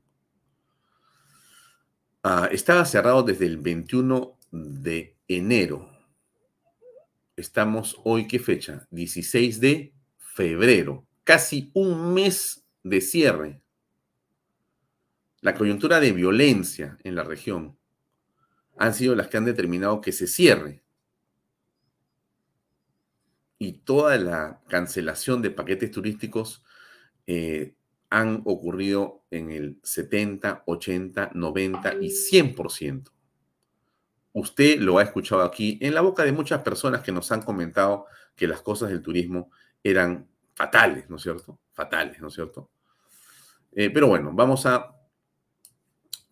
Ah, estaba cerrado desde el 21 de enero. Estamos hoy, ¿qué fecha? 16 de febrero. Casi un mes de cierre. La coyuntura de violencia en la región han sido las que han determinado que se cierre. Y toda la cancelación de paquetes turísticos eh, han ocurrido en el 70, 80, 90 y 100%. Usted lo ha escuchado aquí en la boca de muchas personas que nos han comentado que las cosas del turismo eran fatales, ¿no es cierto? Fatales, ¿no es cierto? Eh, pero bueno, vamos a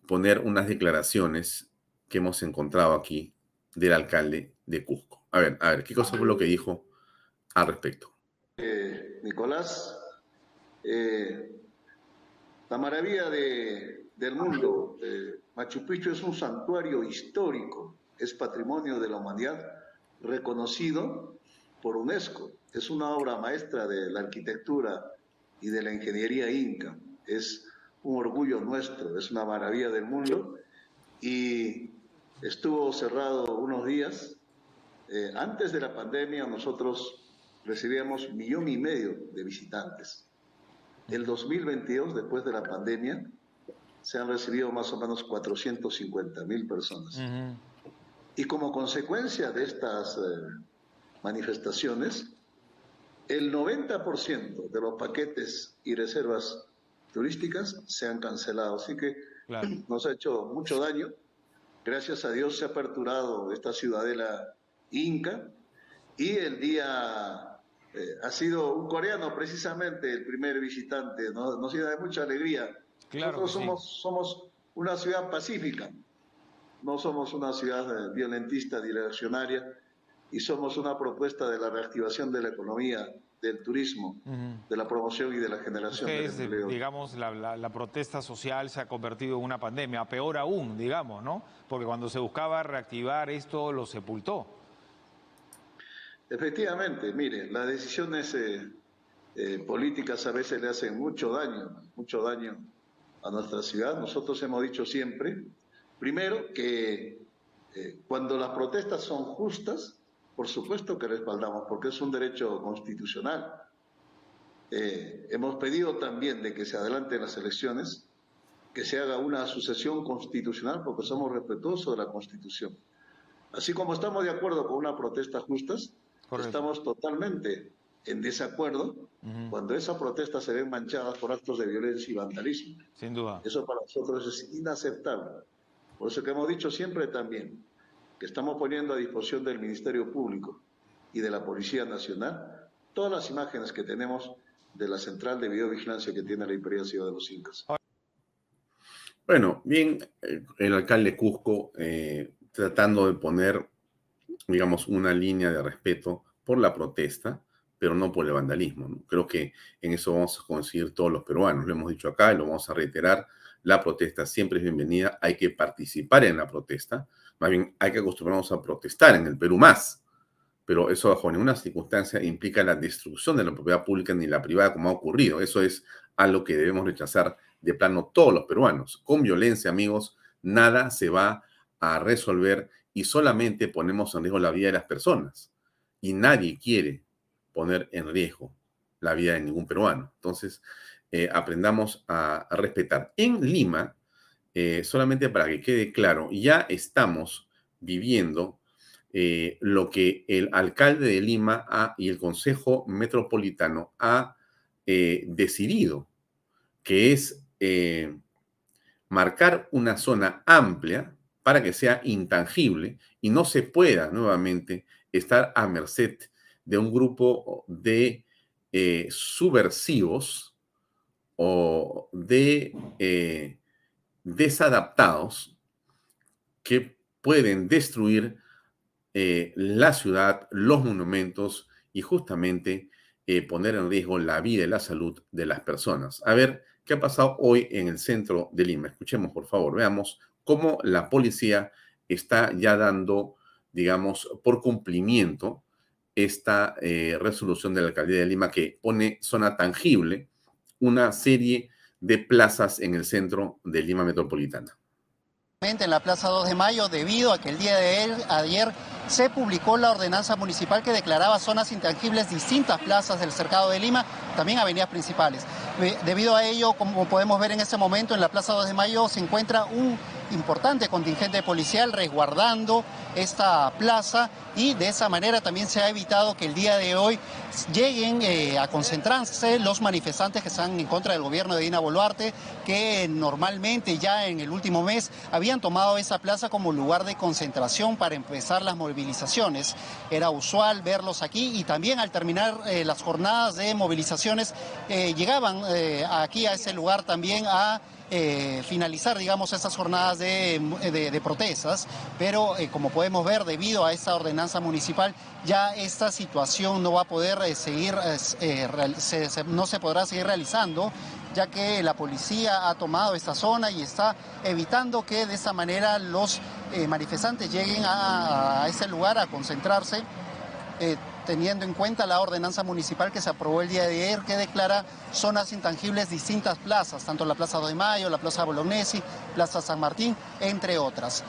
poner unas declaraciones que hemos encontrado aquí del alcalde de Cusco. A ver, a ver, ¿qué cosa fue lo que dijo al respecto? Eh, Nicolás, eh, la maravilla del mundo, Machu Picchu es un santuario histórico, es patrimonio de la humanidad reconocido por UNESCO. Es una obra maestra de la arquitectura y de la ingeniería inca. Es un orgullo nuestro, es una maravilla del mundo y estuvo cerrado unos días. Eh, antes de la pandemia nosotros recibíamos millón y medio de visitantes el 2022, después de la pandemia, se han recibido más o menos 450 mil personas. Y como consecuencia de estas eh, manifestaciones, el 90% de los paquetes y reservas turísticas se han cancelado. Así que nos ha hecho mucho daño. Gracias a Dios se ha aperturado esta ciudadela inca y el día eh, ha sido un coreano precisamente el primer visitante. Nos, nos de mucha alegría. Nosotros somos, somos una ciudad pacífica, no somos una ciudad eh, violentista ni reaccionaria y somos una propuesta de la reactivación de la economía, del turismo, de la promoción y de la generación de empleo. Digamos, la, protesta social se ha convertido en una pandemia, peor aún, digamos, ¿no? Porque cuando se buscaba reactivar esto, lo sepultó. Efectivamente, mire, las decisiones eh, eh, políticas a veces le hacen mucho daño, mucho daño a nuestra ciudad. Nosotros hemos dicho siempre, primero, que eh, cuando las protestas son justas, por supuesto que respaldamos, porque es un derecho constitucional. Eh, hemos pedido también de que se adelanten las elecciones, que se haga una sucesión constitucional, porque somos respetuosos de la Constitución. Así como estamos de acuerdo con una protesta justas, estamos totalmente en desacuerdo cuando esas protestas se ven manchadas por actos de violencia y vandalismo. Sin duda. Eso para nosotros es inaceptable. Por eso que hemos dicho siempre también, que estamos poniendo a disposición del Ministerio Público y de la Policía Nacional todas las imágenes que tenemos de la central de videovigilancia que tiene la Imperial Ciudad de los Incas. Bueno, bien, el alcalde Cusco eh, tratando de poner, digamos, una línea de respeto por la protesta, pero no por el vandalismo. Creo que en eso vamos a conseguir todos los peruanos. Lo hemos dicho acá y lo vamos a reiterar. La protesta siempre es bienvenida. Hay que participar en la protesta más bien hay que acostumbrarnos a protestar en el Perú más. Pero eso bajo ninguna circunstancia implica la destrucción de la propiedad pública ni la privada como ha ocurrido. Eso es algo que debemos rechazar de plano todos los peruanos. Con violencia, amigos, nada se va a resolver y solamente ponemos en riesgo la vida de las personas. Y nadie quiere poner en riesgo la vida de ningún peruano. Entonces, eh, aprendamos a respetar. En Lima, eh, solamente para que quede claro, ya estamos viviendo eh, lo que el alcalde de Lima y el Consejo Metropolitano ha eh, decidido, que es marcar una zona amplia para que sea intangible y no se pueda nuevamente estar a merced de un grupo de subversivos o de desadaptados que pueden destruir eh, la ciudad, los monumentos y justamente eh, poner en riesgo la vida y la salud de las personas. A ver, ¿qué ha pasado hoy en el centro de Lima? Escuchemos, por favor, veamos cómo la policía está ya dando, digamos, por cumplimiento esta eh, resolución de la alcaldía de Lima que pone zona tangible una serie de plazas en el centro de Lima Metropolitana. En la Plaza 2 de Mayo, debido a que el día de ayer se publicó la ordenanza municipal que declaraba zonas intangibles distintas plazas del cercado de Lima, también avenidas principales. Debido a ello, como podemos ver en este momento, en la Plaza 2 de Mayo se encuentra un importante contingente policial resguardando esta plaza y de esa manera también se ha evitado que el día de hoy lleguen eh, a concentrarse los manifestantes que están en contra del gobierno de Dina Boluarte, que normalmente ya en el último mes habían tomado esa plaza como lugar de concentración para empezar las movilizaciones. Era usual verlos aquí y también al terminar eh, las jornadas de movilizaciones eh, llegaban aquí a ese lugar también a eh, finalizar, digamos, esas jornadas de, protestas, pero eh, como podemos ver, debido a esta ordenanza municipal, ya esta situación no va a poder eh, seguir, no se podrá seguir realizando ya que la policía ha tomado esta zona y está evitando que de esa manera los manifestantes lleguen a, ese lugar a concentrarse teniendo en cuenta la ordenanza municipal que se aprobó el día de ayer, que declara zonas intangibles distintas plazas, tanto la Plaza de Mayo, la Plaza Bolognesi, Plaza San Martín, entre otras.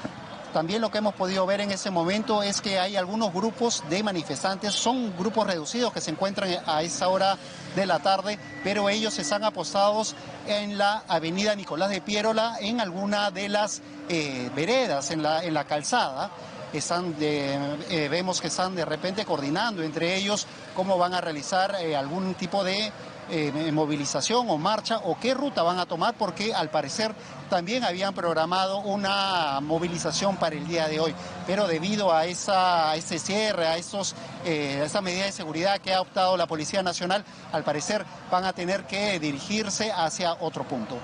También lo que hemos podido ver en ese momento es que hay algunos grupos de manifestantes, son grupos reducidos que se encuentran a esa hora de la tarde, pero ellos están apostados en la avenida Nicolás de Piérola, en alguna de las eh, veredas, en la calzada. Eh, vemos que están de repente coordinando entre ellos cómo van a realizar algún tipo de eh, movilización o marcha o qué ruta van a tomar porque al parecer también habían programado una movilización para el día de hoy, pero debido a, ese cierre, a, esos, eh, esa medida de seguridad que ha optado la Policía Nacional, al parecer van a tener que dirigirse hacia otro punto.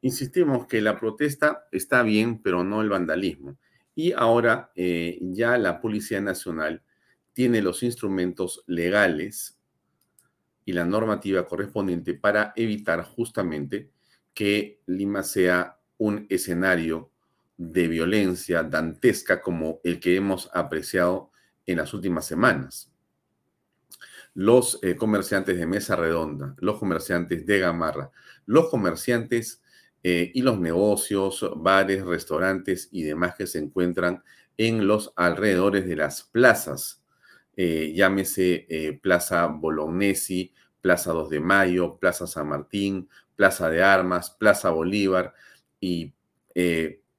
Insistimos que la protesta está bien, pero no el vandalismo. Y ahora eh, ya la Policía Nacional tiene los instrumentos legales y la normativa correspondiente para evitar justamente que Lima sea un escenario de violencia dantesca como el que hemos apreciado en las últimas semanas. Los eh, comerciantes de mesa redonda, los comerciantes de gamarra, los comerciantes eh, y los negocios, bares, restaurantes y demás que se encuentran en los alrededores de las plazas. Eh, llámese eh, Plaza Bolognesi, Plaza 2 de Mayo, Plaza San Martín, Plaza de Armas, Plaza Bolívar y,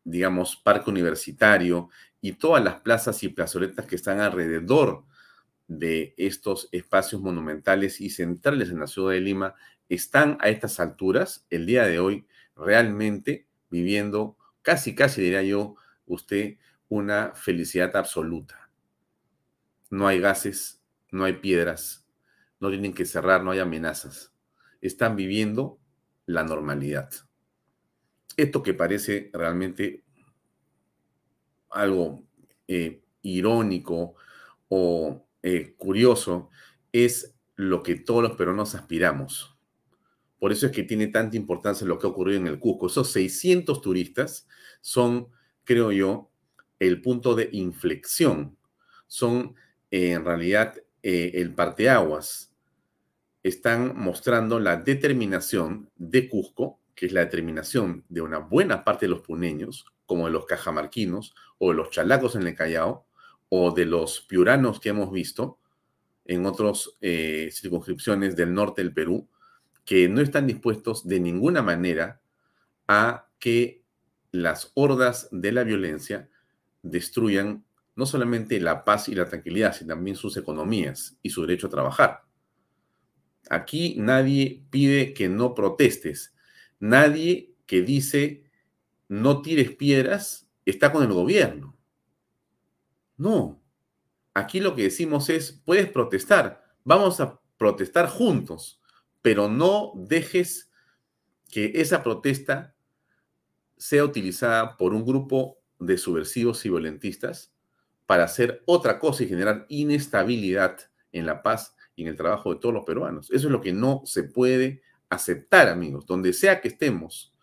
digamos, Parque Universitario y todas las plazas y plazoletas que están alrededor de estos espacios monumentales y centrales en la ciudad de Lima están a estas alturas, el día de hoy, realmente viviendo casi, casi diría yo, usted, una felicidad absoluta no hay gases, no hay piedras, no tienen que cerrar, no hay amenazas. Están viviendo la normalidad. Esto que parece realmente algo eh, irónico o eh, curioso es lo que todos los peruanos aspiramos. Por eso es que tiene tanta importancia lo que ha ocurrido en el Cusco. Esos 600 turistas son, creo yo, el punto de inflexión. Son en realidad eh, el parteaguas están mostrando la determinación de Cusco, que es la determinación de una buena parte de los puneños, como de los cajamarquinos o de los chalacos en el Callao, o de los piuranos que hemos visto en otras eh, circunscripciones del norte del Perú, que no están dispuestos de ninguna manera a que las hordas de la violencia destruyan no solamente la paz y la tranquilidad, sino también sus economías y su derecho a trabajar. Aquí nadie pide que no protestes. Nadie que dice no tires piedras está con el gobierno. No. Aquí lo que decimos es, puedes protestar, vamos a protestar juntos, pero no dejes que esa protesta sea utilizada por un grupo de subversivos y violentistas para hacer otra cosa y generar inestabilidad en la paz y en el trabajo de todos los peruanos. Eso es lo que no se puede aceptar, amigos. Donde sea que estemos,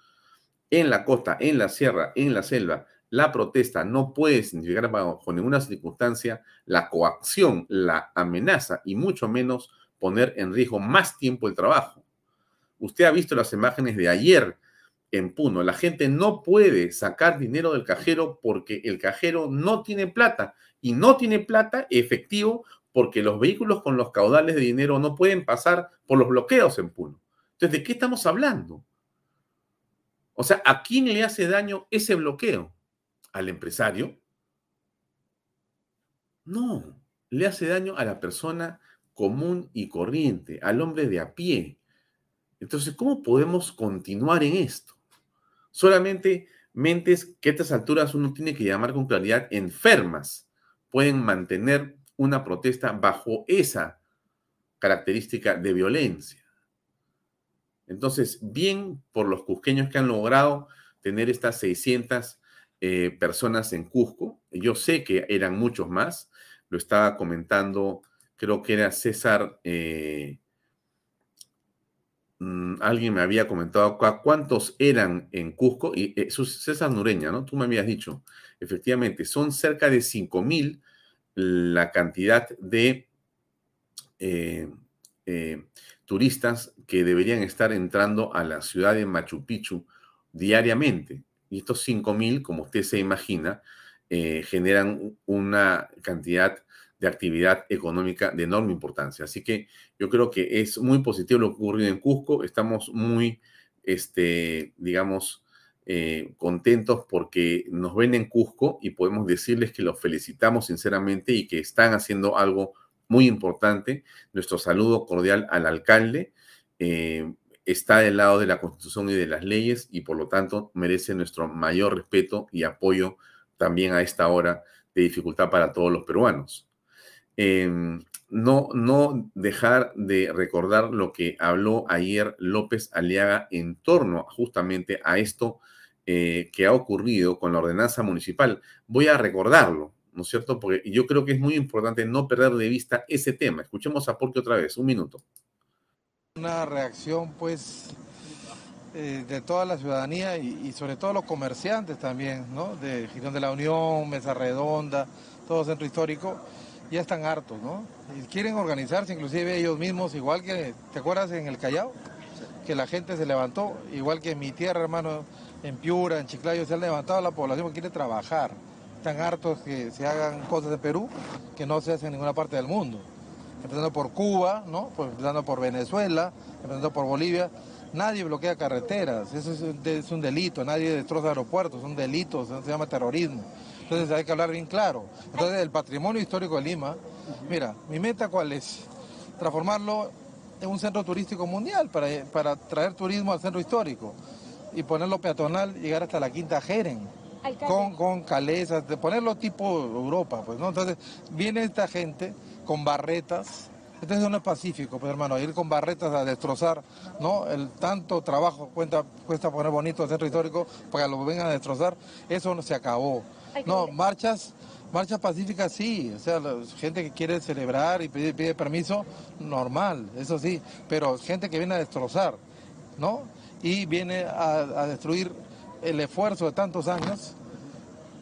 en la costa, en la sierra, en la selva, la protesta no puede significar bajo ninguna circunstancia la coacción, la amenaza y mucho menos poner en riesgo más tiempo el trabajo. Usted ha visto las imágenes de ayer en Puno. La gente no puede sacar dinero del cajero porque el cajero no tiene plata y no tiene plata efectivo porque los vehículos con los caudales de dinero no pueden pasar por los bloqueos en Puno. Entonces, ¿de qué estamos hablando? O sea, ¿a quién le hace daño ese bloqueo? ¿Al empresario? No, le hace daño a la persona común y corriente, al hombre de a pie. Entonces, ¿cómo podemos continuar en esto? Solamente mentes que a estas alturas uno tiene que llamar con claridad enfermas pueden mantener una protesta bajo esa característica de violencia. Entonces, bien por los cusqueños que han logrado tener estas 600 eh, personas en Cusco, yo sé que eran muchos más, lo estaba comentando, creo que era César eh, Mm, alguien me había comentado cuántos eran en Cusco, y eh, César Nureña, ¿no? Tú me habías dicho, efectivamente, son cerca de 5 mil la cantidad de eh, eh, turistas que deberían estar entrando a la ciudad de Machu Picchu diariamente. Y estos 5 mil, como usted se imagina, generan una cantidad de actividad económica de enorme importancia. Así que yo creo que es muy positivo lo que ocurrió en Cusco. Estamos muy, este, digamos, eh, contentos porque nos ven en Cusco y podemos decirles que los felicitamos sinceramente y que están haciendo algo muy importante. Nuestro saludo cordial al alcalde. Eh, está del lado de la Constitución y de las leyes y por lo tanto merece nuestro mayor respeto y apoyo también a esta hora de dificultad para todos los peruanos. Em, no, no dejar de recordar lo que habló ayer López Aliaga en torno justamente a esto eh, que ha ocurrido con la ordenanza municipal. Voy a recordarlo, ¿no es cierto? Porque yo creo que es muy importante no perder de vista ese tema. Escuchemos a Porque otra vez, un minuto. Una reacción, pues, eh, de toda la ciudadanía y, sobre todo los comerciantes también, ¿no? De Girón de la Unión, Mesa Redonda, todo centro histórico, ya están hartos, ¿no? Y quieren organizarse, inclusive ellos mismos, igual que, ¿te acuerdas en el Callao? Que la gente se levantó, igual que en mi tierra, hermano, en Piura, en Chiclayo, se han levantado la población que quiere trabajar. Están hartos que se hagan cosas en Perú que no se hacen en ninguna parte del mundo. Empezando por Cuba, ¿no? Pues empezando por Venezuela, empezando por Bolivia. Nadie bloquea carreteras, eso es un, delito, nadie destroza aeropuertos, son delitos, se llama terrorismo. Entonces hay que hablar bien claro. Entonces el patrimonio histórico de Lima, mira, mi meta cuál es? Transformarlo en un centro turístico mundial para, para traer turismo al centro histórico y ponerlo peatonal, llegar hasta la Quinta Jeren. Con, con calezas, de ponerlo tipo Europa, pues, ¿no? Entonces, viene esta gente con barretas, entonces no es pacífico, pues hermano, ir con barretas a destrozar, ¿no? El tanto trabajo cuenta, cuesta poner bonito el centro histórico para que lo vengan a destrozar, eso no se acabó. No, marchas, marchas pacíficas sí, o sea, la gente que quiere celebrar y pide, pide permiso, normal, eso sí, pero gente que viene a destrozar, ¿no? y viene a, destruir el esfuerzo de tantos años.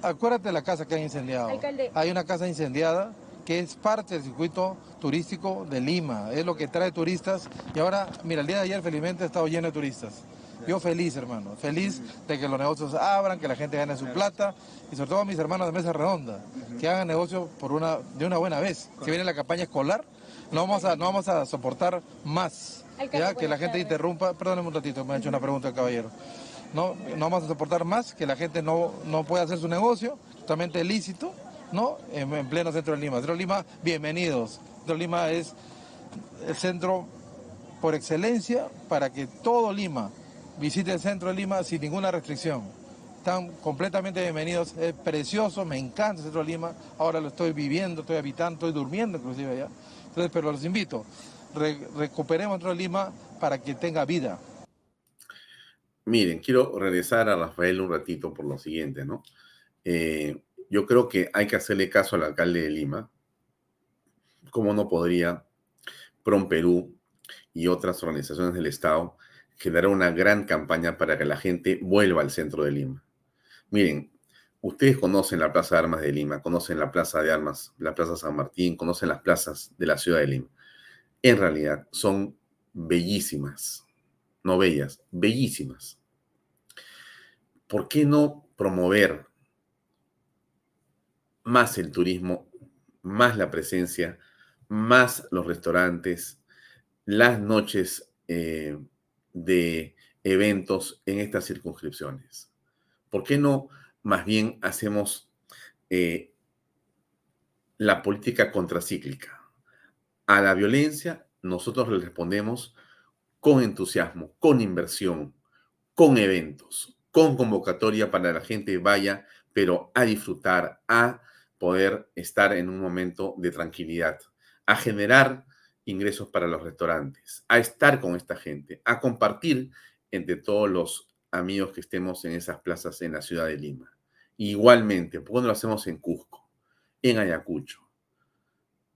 Acuérdate de la casa que ha incendiado. Hay una casa incendiada que es parte del circuito turístico de Lima, es lo que trae turistas y ahora, mira, el día de ayer felizmente ha estado lleno de turistas. Yo feliz, hermano, feliz de que los negocios abran, que la gente gane su plata y sobre todo a mis hermanos de Mesa Redonda, que hagan negocio por una, de una buena vez. Que viene la campaña escolar, no vamos a, no vamos a soportar más que la gente interrumpa. Perdóneme un ratito, me ha hecho una pregunta el caballero. No, no vamos a soportar más que la gente no, no pueda hacer su negocio, totalmente lícito, ¿no? En, pleno centro de Lima. Centro de Lima, bienvenidos. Centro de Lima es el centro por excelencia para que todo Lima visite el centro de Lima sin ninguna restricción. Están completamente bienvenidos, es precioso, me encanta el centro de Lima, ahora lo estoy viviendo, estoy habitando, estoy durmiendo inclusive allá. Entonces, pero los invito, recuperemos nuestra Lima para que tenga vida. Miren, quiero regresar a Rafael un ratito por lo siguiente, ¿no? Eh, yo creo que hay que hacerle caso al alcalde de Lima. ¿Cómo no podría Prom Perú y otras organizaciones del Estado generar una gran campaña para que la gente vuelva al centro de Lima? Miren, ustedes conocen la Plaza de Armas de Lima, conocen la Plaza de Armas, la Plaza San Martín, conocen las plazas de la ciudad de Lima en realidad son bellísimas, no bellas, bellísimas. ¿Por qué no promover más el turismo, más la presencia, más los restaurantes, las noches eh, de eventos en estas circunscripciones? ¿Por qué no más bien hacemos eh, la política contracíclica? a la violencia, nosotros le respondemos con entusiasmo, con inversión, con eventos, con convocatoria para que la gente vaya, pero a disfrutar, a poder estar en un momento de tranquilidad, a generar ingresos para los restaurantes, a estar con esta gente, a compartir entre todos los amigos que estemos en esas plazas en la ciudad de Lima. Igualmente, ¿por qué no lo hacemos en Cusco, en Ayacucho,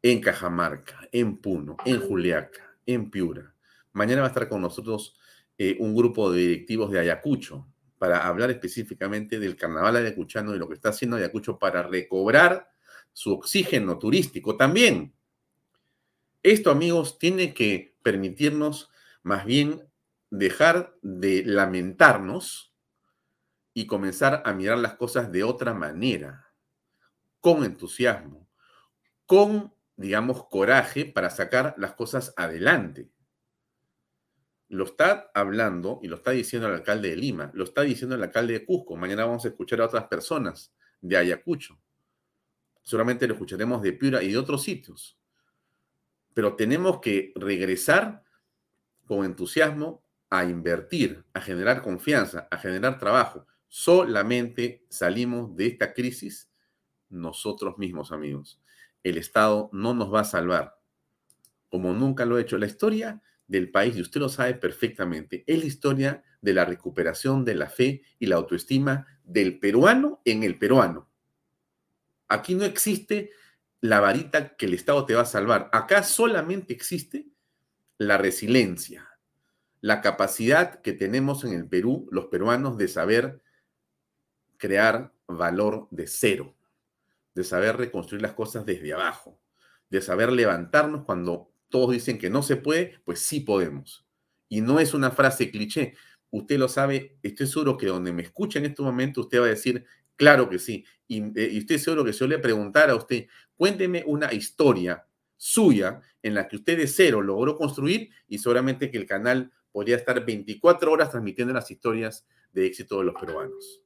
en Cajamarca, en Puno, en Juliaca, en Piura. Mañana va a estar con nosotros eh, un grupo de directivos de Ayacucho para hablar específicamente del carnaval ayacuchano y lo que está haciendo Ayacucho para recobrar su oxígeno turístico también. Esto, amigos, tiene que permitirnos más bien dejar de lamentarnos y comenzar a mirar las cosas de otra manera, con entusiasmo, con digamos, coraje para sacar las cosas adelante. Lo está hablando y lo está diciendo el alcalde de Lima, lo está diciendo el alcalde de Cusco. Mañana vamos a escuchar a otras personas de Ayacucho. Solamente lo escucharemos de Piura y de otros sitios. Pero tenemos que regresar con entusiasmo a invertir, a generar confianza, a generar trabajo. Solamente salimos de esta crisis nosotros mismos, amigos. El Estado no nos va a salvar, como nunca lo ha hecho. La historia del país, y usted lo sabe perfectamente, es la historia de la recuperación de la fe y la autoestima del peruano en el peruano. Aquí no existe la varita que el Estado te va a salvar. Acá solamente existe la resiliencia, la capacidad que tenemos en el Perú, los peruanos, de saber crear valor de cero, de saber reconstruir las cosas desde abajo, de saber levantarnos cuando todos dicen que no se puede, pues sí podemos. Y no es una frase cliché. Usted lo sabe, estoy seguro que donde me escucha en este momento, usted va a decir, claro que sí. Y, eh, y estoy seguro que si yo le preguntara a usted, cuénteme una historia suya en la que usted de cero logró construir y seguramente que el canal podría estar 24 horas transmitiendo las historias de éxito de los peruanos.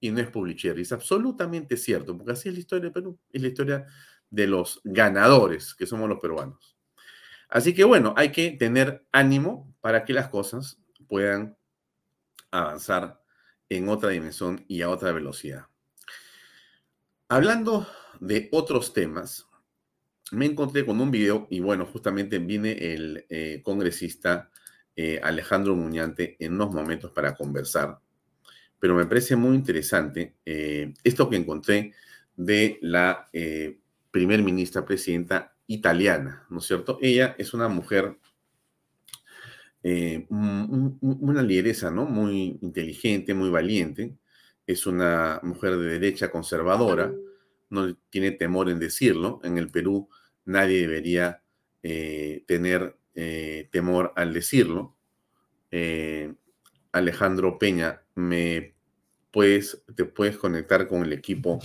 Y no es publicidad, es absolutamente cierto, porque así es la historia de Perú, es la historia de los ganadores, que somos los peruanos. Así que bueno, hay que tener ánimo para que las cosas puedan avanzar en otra dimensión y a otra velocidad. Hablando de otros temas, me encontré con un video y bueno, justamente viene el eh, congresista eh, Alejandro Muñante en unos momentos para conversar, pero me parece muy interesante eh, esto que encontré de la primer ministra presidenta italiana, ¿no es cierto? Ella es una mujer, una lideresa, ¿no? Muy inteligente, muy valiente, es una mujer de derecha conservadora, no tiene temor en decirlo, en el Perú nadie debería eh, tener eh, temor al decirlo. Eh, Alejandro Peña, me puedes, te puedes conectar con el equipo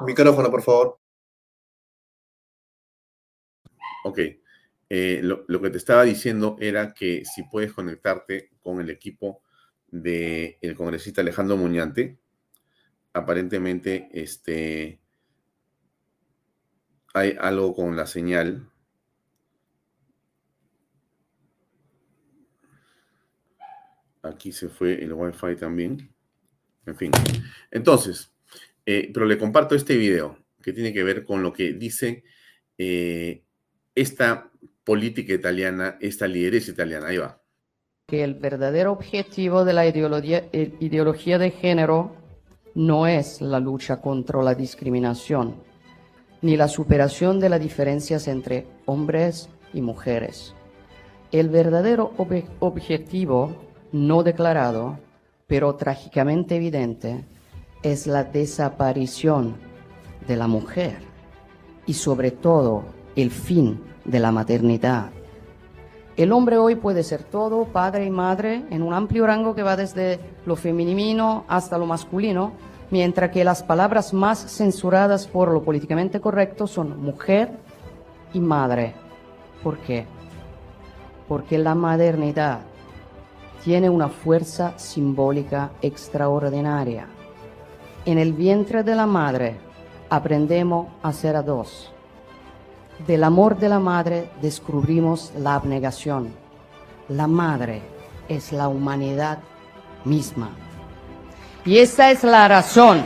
Micrófono, por favor. Ok. Eh, lo, que te estaba diciendo era que si puedes conectarte con el equipo del congresista Alejandro Muñante, aparentemente este, hay algo con la señal. Aquí se fue el Wi-Fi también. En fin. Entonces, eh, pero le comparto este video que tiene que ver con lo que dice eh, esta política italiana, esta lideresa italiana. Ahí va. Que el verdadero objetivo de la ideología, eh, ideología de género no es la lucha contra la discriminación, ni la superación de las diferencias entre hombres y mujeres. El verdadero objetivo no declarado, pero trágicamente evidente, es la desaparición de la mujer y sobre todo el fin de la maternidad. El hombre hoy puede ser todo, padre y madre, en un amplio rango que va desde lo femenino hasta lo masculino, mientras que las palabras más censuradas por lo políticamente correcto son mujer y madre. ¿Por qué? Porque la maternidad tiene una fuerza simbólica extraordinaria en el vientre de la madre aprendemos a ser a dos. Del amor de la madre descubrimos la abnegación. La madre es la humanidad misma. Y esa es la razón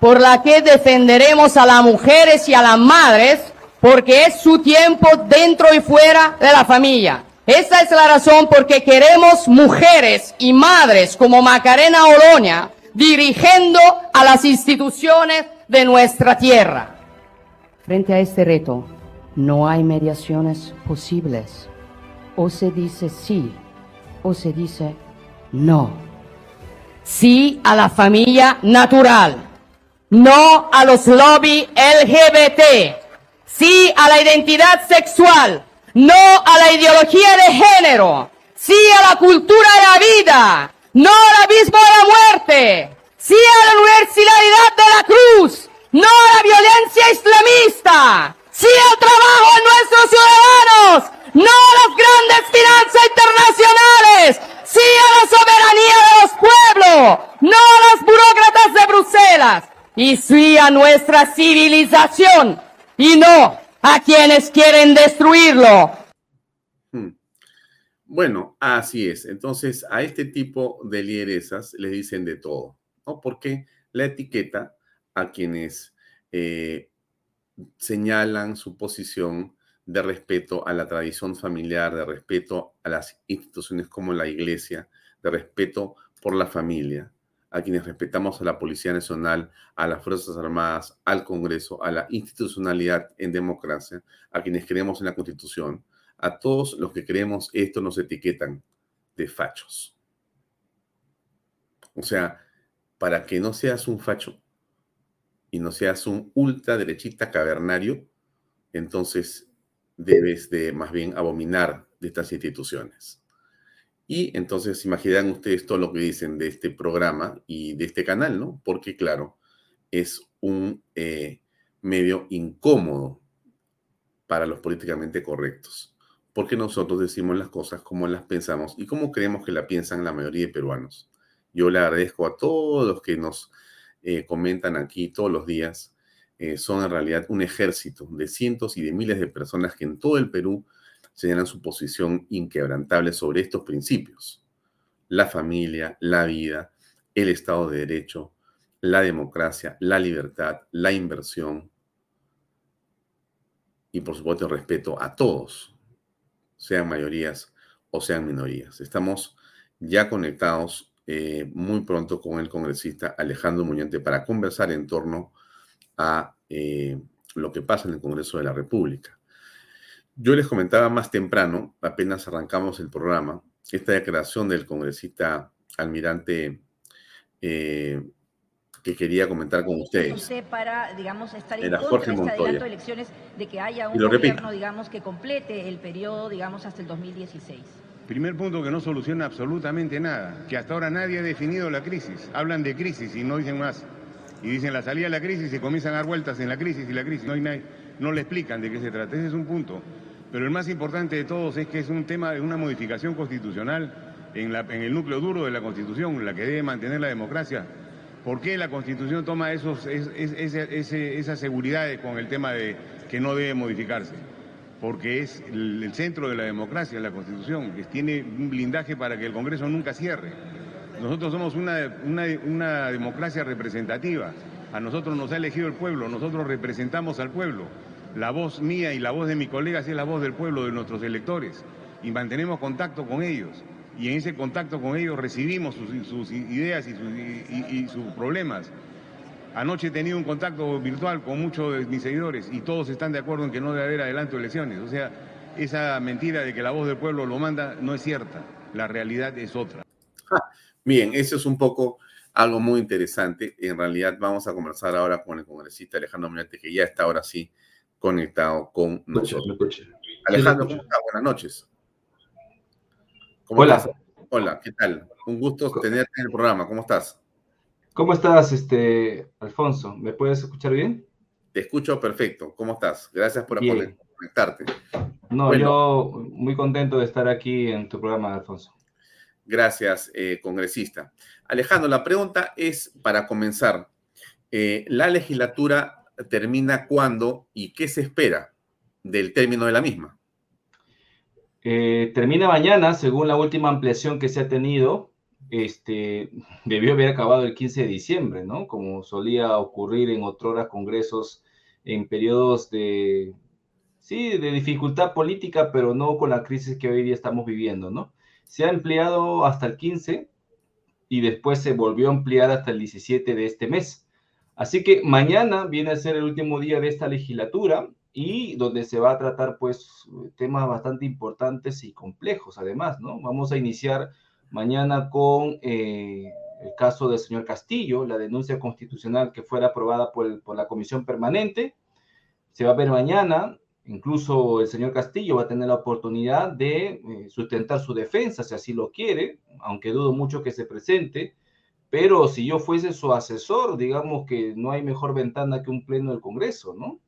por la que defenderemos a las mujeres y a las madres porque es su tiempo dentro y fuera de la familia. Esta es la razón por que queremos mujeres y madres como Macarena Oloña dirigiendo a las instituciones de nuestra tierra. Frente a este reto, no hay mediaciones posibles. O se dice sí o se dice no. Sí a la familia natural. No a los lobby LGBT. Sí a la identidad sexual. No a la ideología de género. Sí a la cultura de la vida. No al abismo de la muerte. Sí a la universalidad de la cruz. No a la violencia islamista. Sí al trabajo de nuestros ciudadanos. No a las grandes finanzas internacionales. Sí a la soberanía de los pueblos. No a las burócratas de Bruselas. Y sí a nuestra civilización. Y no a quienes quieren destruirlo. Bueno, así es. Entonces, a este tipo de lideresas le dicen de todo, ¿no? Porque la etiqueta a quienes eh, señalan su posición de respeto a la tradición familiar, de respeto a las instituciones como la iglesia, de respeto por la familia, a quienes respetamos a la Policía Nacional, a las Fuerzas Armadas, al Congreso, a la institucionalidad en democracia, a quienes creemos en la Constitución, a todos los que creemos esto nos etiquetan de fachos. O sea, para que no seas un facho y no seas un ultraderechista cavernario, entonces debes de más bien abominar de estas instituciones. Y entonces imaginan ustedes todo lo que dicen de este programa y de este canal, ¿no? Porque claro, es un eh, medio incómodo para los políticamente correctos, porque nosotros decimos las cosas como las pensamos y como creemos que la piensan la mayoría de peruanos. Yo le agradezco a todos los que nos eh, comentan aquí todos los días. Eh, son en realidad un ejército de cientos y de miles de personas que en todo el Perú señalan su posición inquebrantable sobre estos principios. La familia, la vida, el Estado de Derecho, la democracia, la libertad, la inversión y por supuesto el respeto a todos, sean mayorías o sean minorías. Estamos ya conectados eh, muy pronto con el congresista Alejandro Muñante para conversar en torno a eh, lo que pasa en el Congreso de la República. Yo les comentaba más temprano, apenas arrancamos el programa, esta declaración del congresista almirante eh, que quería comentar con ustedes. para, digamos, estar en Era contra Jorge este Montoya. elecciones, de que haya un lo repito. gobierno, digamos, que complete el periodo, digamos, hasta el 2016. Primer punto que no soluciona absolutamente nada, que hasta ahora nadie ha definido la crisis. Hablan de crisis y no dicen más. Y dicen la salida de la crisis y comienzan a dar vueltas en la crisis y la crisis. No, hay nadie- no le explican de qué se trata. Ese es un punto. Pero el más importante de todos es que es un tema de una modificación constitucional en, la- en el núcleo duro de la Constitución, la que debe mantener la democracia. ¿Por qué la Constitución toma esos, es- es- ese- esas seguridades con el tema de que no debe modificarse? Porque es el, el centro de la democracia, la Constitución, que tiene un blindaje para que el Congreso nunca cierre. Nosotros somos una, una, una democracia representativa. A nosotros nos ha elegido el pueblo, nosotros representamos al pueblo. La voz mía y la voz de mis colegas es la voz del pueblo, de nuestros electores. Y mantenemos contacto con ellos. Y en ese contacto con ellos recibimos sus, sus ideas y sus, y- y- y sus problemas. Anoche he tenido un contacto virtual con muchos de mis seguidores y todos están de acuerdo en que no debe haber adelanto de elecciones. O sea, esa mentira de que la voz del pueblo lo manda no es cierta. La realidad es otra. Bien, eso es un poco algo muy interesante. En realidad vamos a conversar ahora con el congresista Alejandro Muñante, que ya está ahora sí conectado con nosotros. Alejandro. Buenas noches. ¿Cómo Hola. estás? Hola, ¿qué tal? Un gusto tenerte en el programa. ¿Cómo estás? ¿Cómo estás, este, Alfonso? ¿Me puedes escuchar bien? Te escucho perfecto. ¿Cómo estás? Gracias por Bien. conectarte. No, Bueno. yo muy contento de estar aquí en tu programa, Alfonso. Gracias, eh, congresista. Alejandro, la pregunta es para comenzar. eh, ¿La legislatura termina cuándo y qué se espera del término de la misma? Eh, termina mañana, según la última ampliación que se ha tenido. Este, debió haber acabado el 15 de diciembre, ¿no? Como solía ocurrir en otros congresos en periodos de sí, de dificultad política, pero no con la crisis que hoy día estamos viviendo, ¿no? Se ha empleado hasta el 15 y después se volvió a ampliar hasta el 17 de este mes. Así que mañana viene a ser el último día de esta legislatura y donde se va a tratar pues temas bastante importantes y complejos además, ¿no? Vamos a iniciar mañana con eh, el caso del señor Castillo, la denuncia constitucional que fuera aprobada por, por la comisión permanente. Se va a ver mañana Incluso el señor Castillo va a tener la oportunidad de eh, sustentar su defensa, si así lo quiere, aunque dudo mucho que se presente. Pero si yo fuese su asesor, digamos que no hay mejor ventana que un pleno del Congreso, ¿no?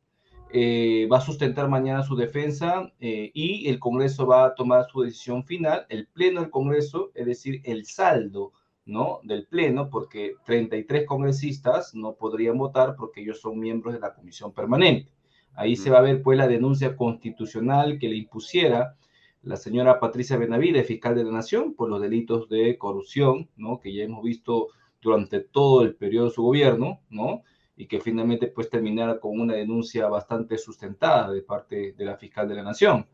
Eh, va a sustentar mañana su defensa eh, y el Congreso va a tomar su decisión final, el pleno del Congreso, es decir, el saldo, ¿no? Del pleno, porque 33 congresistas no podrían votar porque ellos son miembros de la comisión permanente. Ahí se va a ver pues la denuncia constitucional que le impusiera la señora Patricia Benavides, fiscal de la Nación, por los delitos de corrupción, ¿no? Que ya hemos visto durante todo el periodo de su gobierno, ¿no? Y que finalmente pues terminara con una denuncia bastante sustentada de parte de la fiscal de la Nación.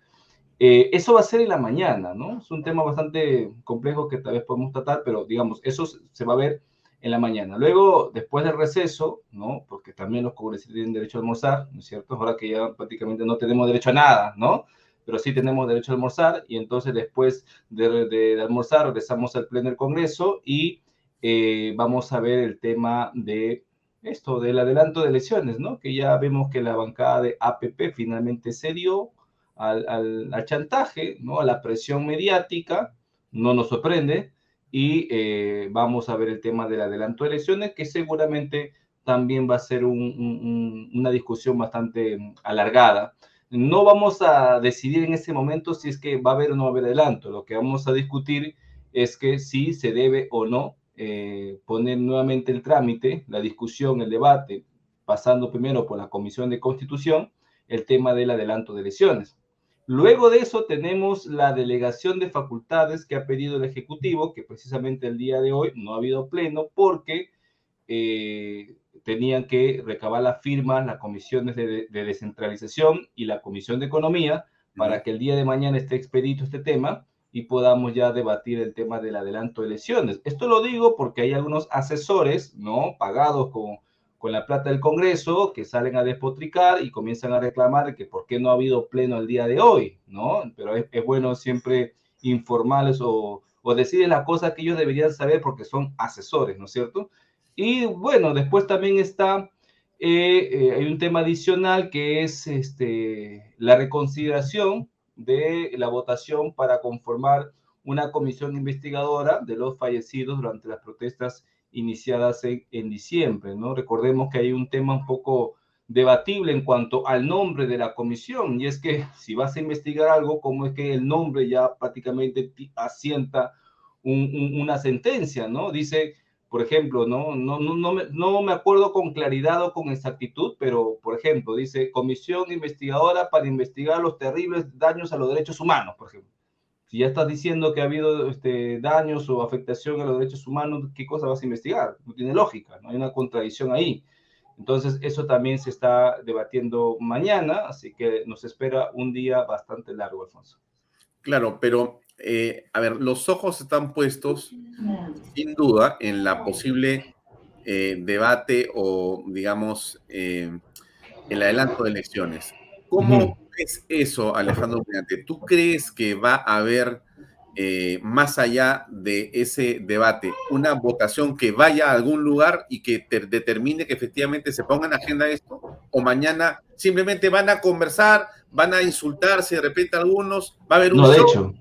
Eh, eso va a ser en la mañana, ¿no? Es un tema bastante complejo que tal vez podemos tratar, pero digamos, eso se va a ver en la mañana. Luego, después del receso, ¿no? Porque también los congresistas tienen derecho a almorzar, ¿no es cierto? Ahora que ya prácticamente no tenemos derecho a nada, ¿no? Pero sí tenemos derecho a almorzar y entonces después de, almorzar regresamos al pleno del Congreso y eh, vamos a ver el tema de esto, del adelanto de elecciones, ¿no? Que ya vemos que la bancada de APP finalmente cedió al, al, chantaje, ¿no? A la presión mediática, no nos sorprende, y eh, vamos a ver el tema del adelanto de elecciones, que seguramente también va a ser una discusión bastante mm, alargada. No vamos a decidir en ese momento si es que va a haber o no va a haber adelanto. Lo que vamos a discutir es que si se debe o no eh, poner nuevamente el trámite, la discusión, el debate, pasando primero por la Comisión de Constitución, el tema del adelanto de elecciones. Luego de eso tenemos la delegación de facultades que ha pedido el Ejecutivo, que precisamente el día de hoy no ha habido pleno porque eh, tenían que recabar las firmas las comisiones de, descentralización y la Comisión de Economía para que el día de mañana esté expedito este tema y podamos ya debatir el tema del adelanto de elecciones. Esto lo digo porque hay algunos asesores, ¿no? Pagados con con la plata del Congreso que salen a despotricar y comienzan a reclamar que por qué no ha habido pleno el día de hoy, ¿no? Pero es, bueno siempre informarles o, o decirles las cosas que ellos deberían saber porque son asesores, ¿no es cierto? Y bueno, después también está, eh, eh, hay un tema adicional que es este, la reconsideración de la votación para conformar una comisión investigadora de los fallecidos durante las protestas iniciadas en, diciembre, ¿no? Recordemos que hay un tema un poco debatible en cuanto al nombre de la comisión, y es que si vas a investigar algo, ¿cómo es que el nombre ya prácticamente asienta una sentencia, ¿no? Dice, por ejemplo, ¿no? No, no, no, me, no me acuerdo con claridad o con exactitud, pero, por ejemplo, dice Comisión Investigadora para investigar los terribles daños a los derechos humanos, por ejemplo. Si ya estás diciendo que ha habido este, daños o afectación a los derechos humanos, ¿qué cosa vas a investigar? No tiene lógica, no hay una contradicción ahí. Entonces, eso también se está debatiendo mañana, así que nos espera un día bastante largo, Alfonso. Claro, pero, eh, a ver, los ojos están puestos, sin duda, en la posible eh, debate o, digamos, eh, el adelanto de elecciones. ¿Cómo es eso, Alejandro ¿Tú crees que va a haber, eh, más allá de ese debate, una votación que vaya a algún lugar y que determine que efectivamente se ponga en agenda esto? ¿O mañana simplemente van a conversar, van a insultarse de repente algunos? ¿Va a haber un No, de hecho.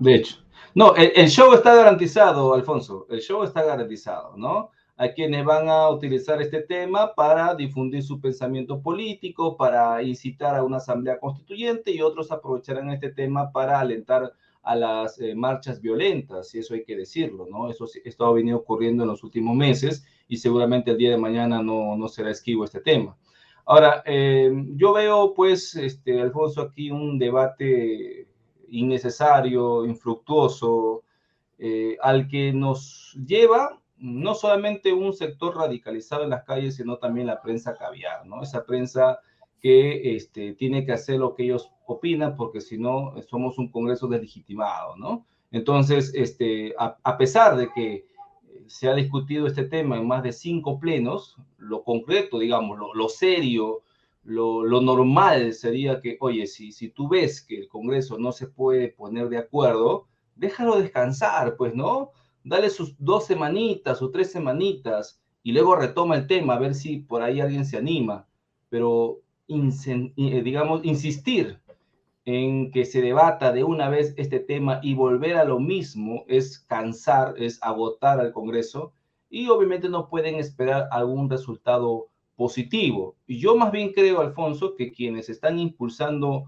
De hecho. No, el show está garantizado, Alfonso. El show está garantizado, ¿no? a quienes van a utilizar este tema para difundir su pensamiento político, para incitar a una asamblea constituyente y otros aprovecharán este tema para alentar a las eh, marchas violentas, y eso hay que decirlo, ¿no? Eso esto ha venido ocurriendo en los últimos meses y seguramente el día de mañana no, no será esquivo este tema. Ahora, eh, yo veo, pues, este, Alfonso, aquí un debate innecesario, infructuoso, eh, al que nos lleva no solamente un sector radicalizado en las calles, sino también la prensa caviar, ¿no? Esa prensa que este, tiene que hacer lo que ellos opinan, porque si no, somos un Congreso deslegitimado, ¿no? Entonces, este, a, pesar de que se ha discutido este tema en más de cinco plenos, lo concreto, digamos, lo, serio, lo, normal sería que, oye, si, si tú ves que el Congreso no se puede poner de acuerdo, déjalo descansar, pues, ¿no? Dale sus dos semanitas o tres semanitas y luego retoma el tema, a ver si por ahí alguien se anima. Pero eh, digamos, insistir en que se debata de una vez este tema y volver a lo mismo es cansar, es agotar al Congreso y obviamente no pueden esperar algún resultado positivo. Yo más bien creo, Alfonso, que quienes están impulsando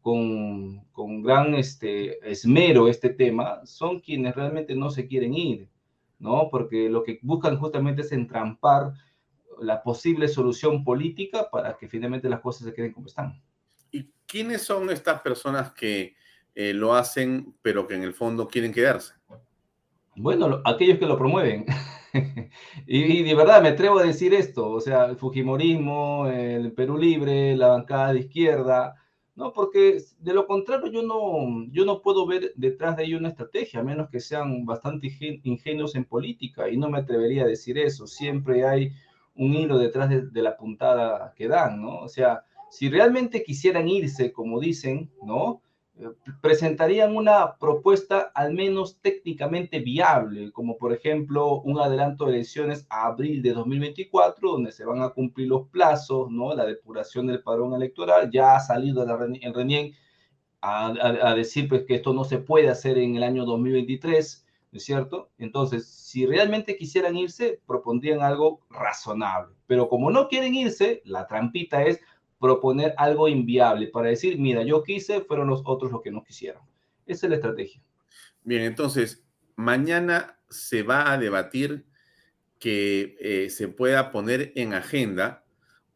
con, con gran este, esmero este tema son quienes realmente no se quieren ir, ¿no? Porque lo que buscan justamente es entrampar la posible solución política para que finalmente las cosas se queden como están. ¿Y quiénes son estas personas que eh, lo hacen, pero que en el fondo quieren quedarse? Bueno, aquellos que lo promueven. y, de verdad me atrevo a decir esto, o sea, el Fujimorismo, el Perú Libre, la bancada de izquierda, no, porque de lo contrario yo no, yo no puedo ver detrás de ello una estrategia, a menos que sean bastante ingenuos en política, y no me atrevería a decir eso. Siempre hay un hilo detrás de, la puntada que dan, ¿no? O sea, si realmente quisieran irse, como dicen, ¿no? Eh, presentarían una propuesta al menos técnicamente viable, como por ejemplo un adelanto de elecciones a abril de 2024, donde se van a cumplir los plazos, ¿no? La depuración del padrón electoral, ya ha salido el RENIEN a, a, decir pues, que esto no se puede hacer en el año 2023, ¿no es cierto? Entonces, si realmente quisieran irse, propondrían algo razonable. Pero como no quieren irse, la trampita es proponer algo inviable para decir, mira, yo quise, fueron los otros los que no quisieron. Esa es la estrategia. Bien, entonces, mañana se va a debatir que eh, se pueda poner en agenda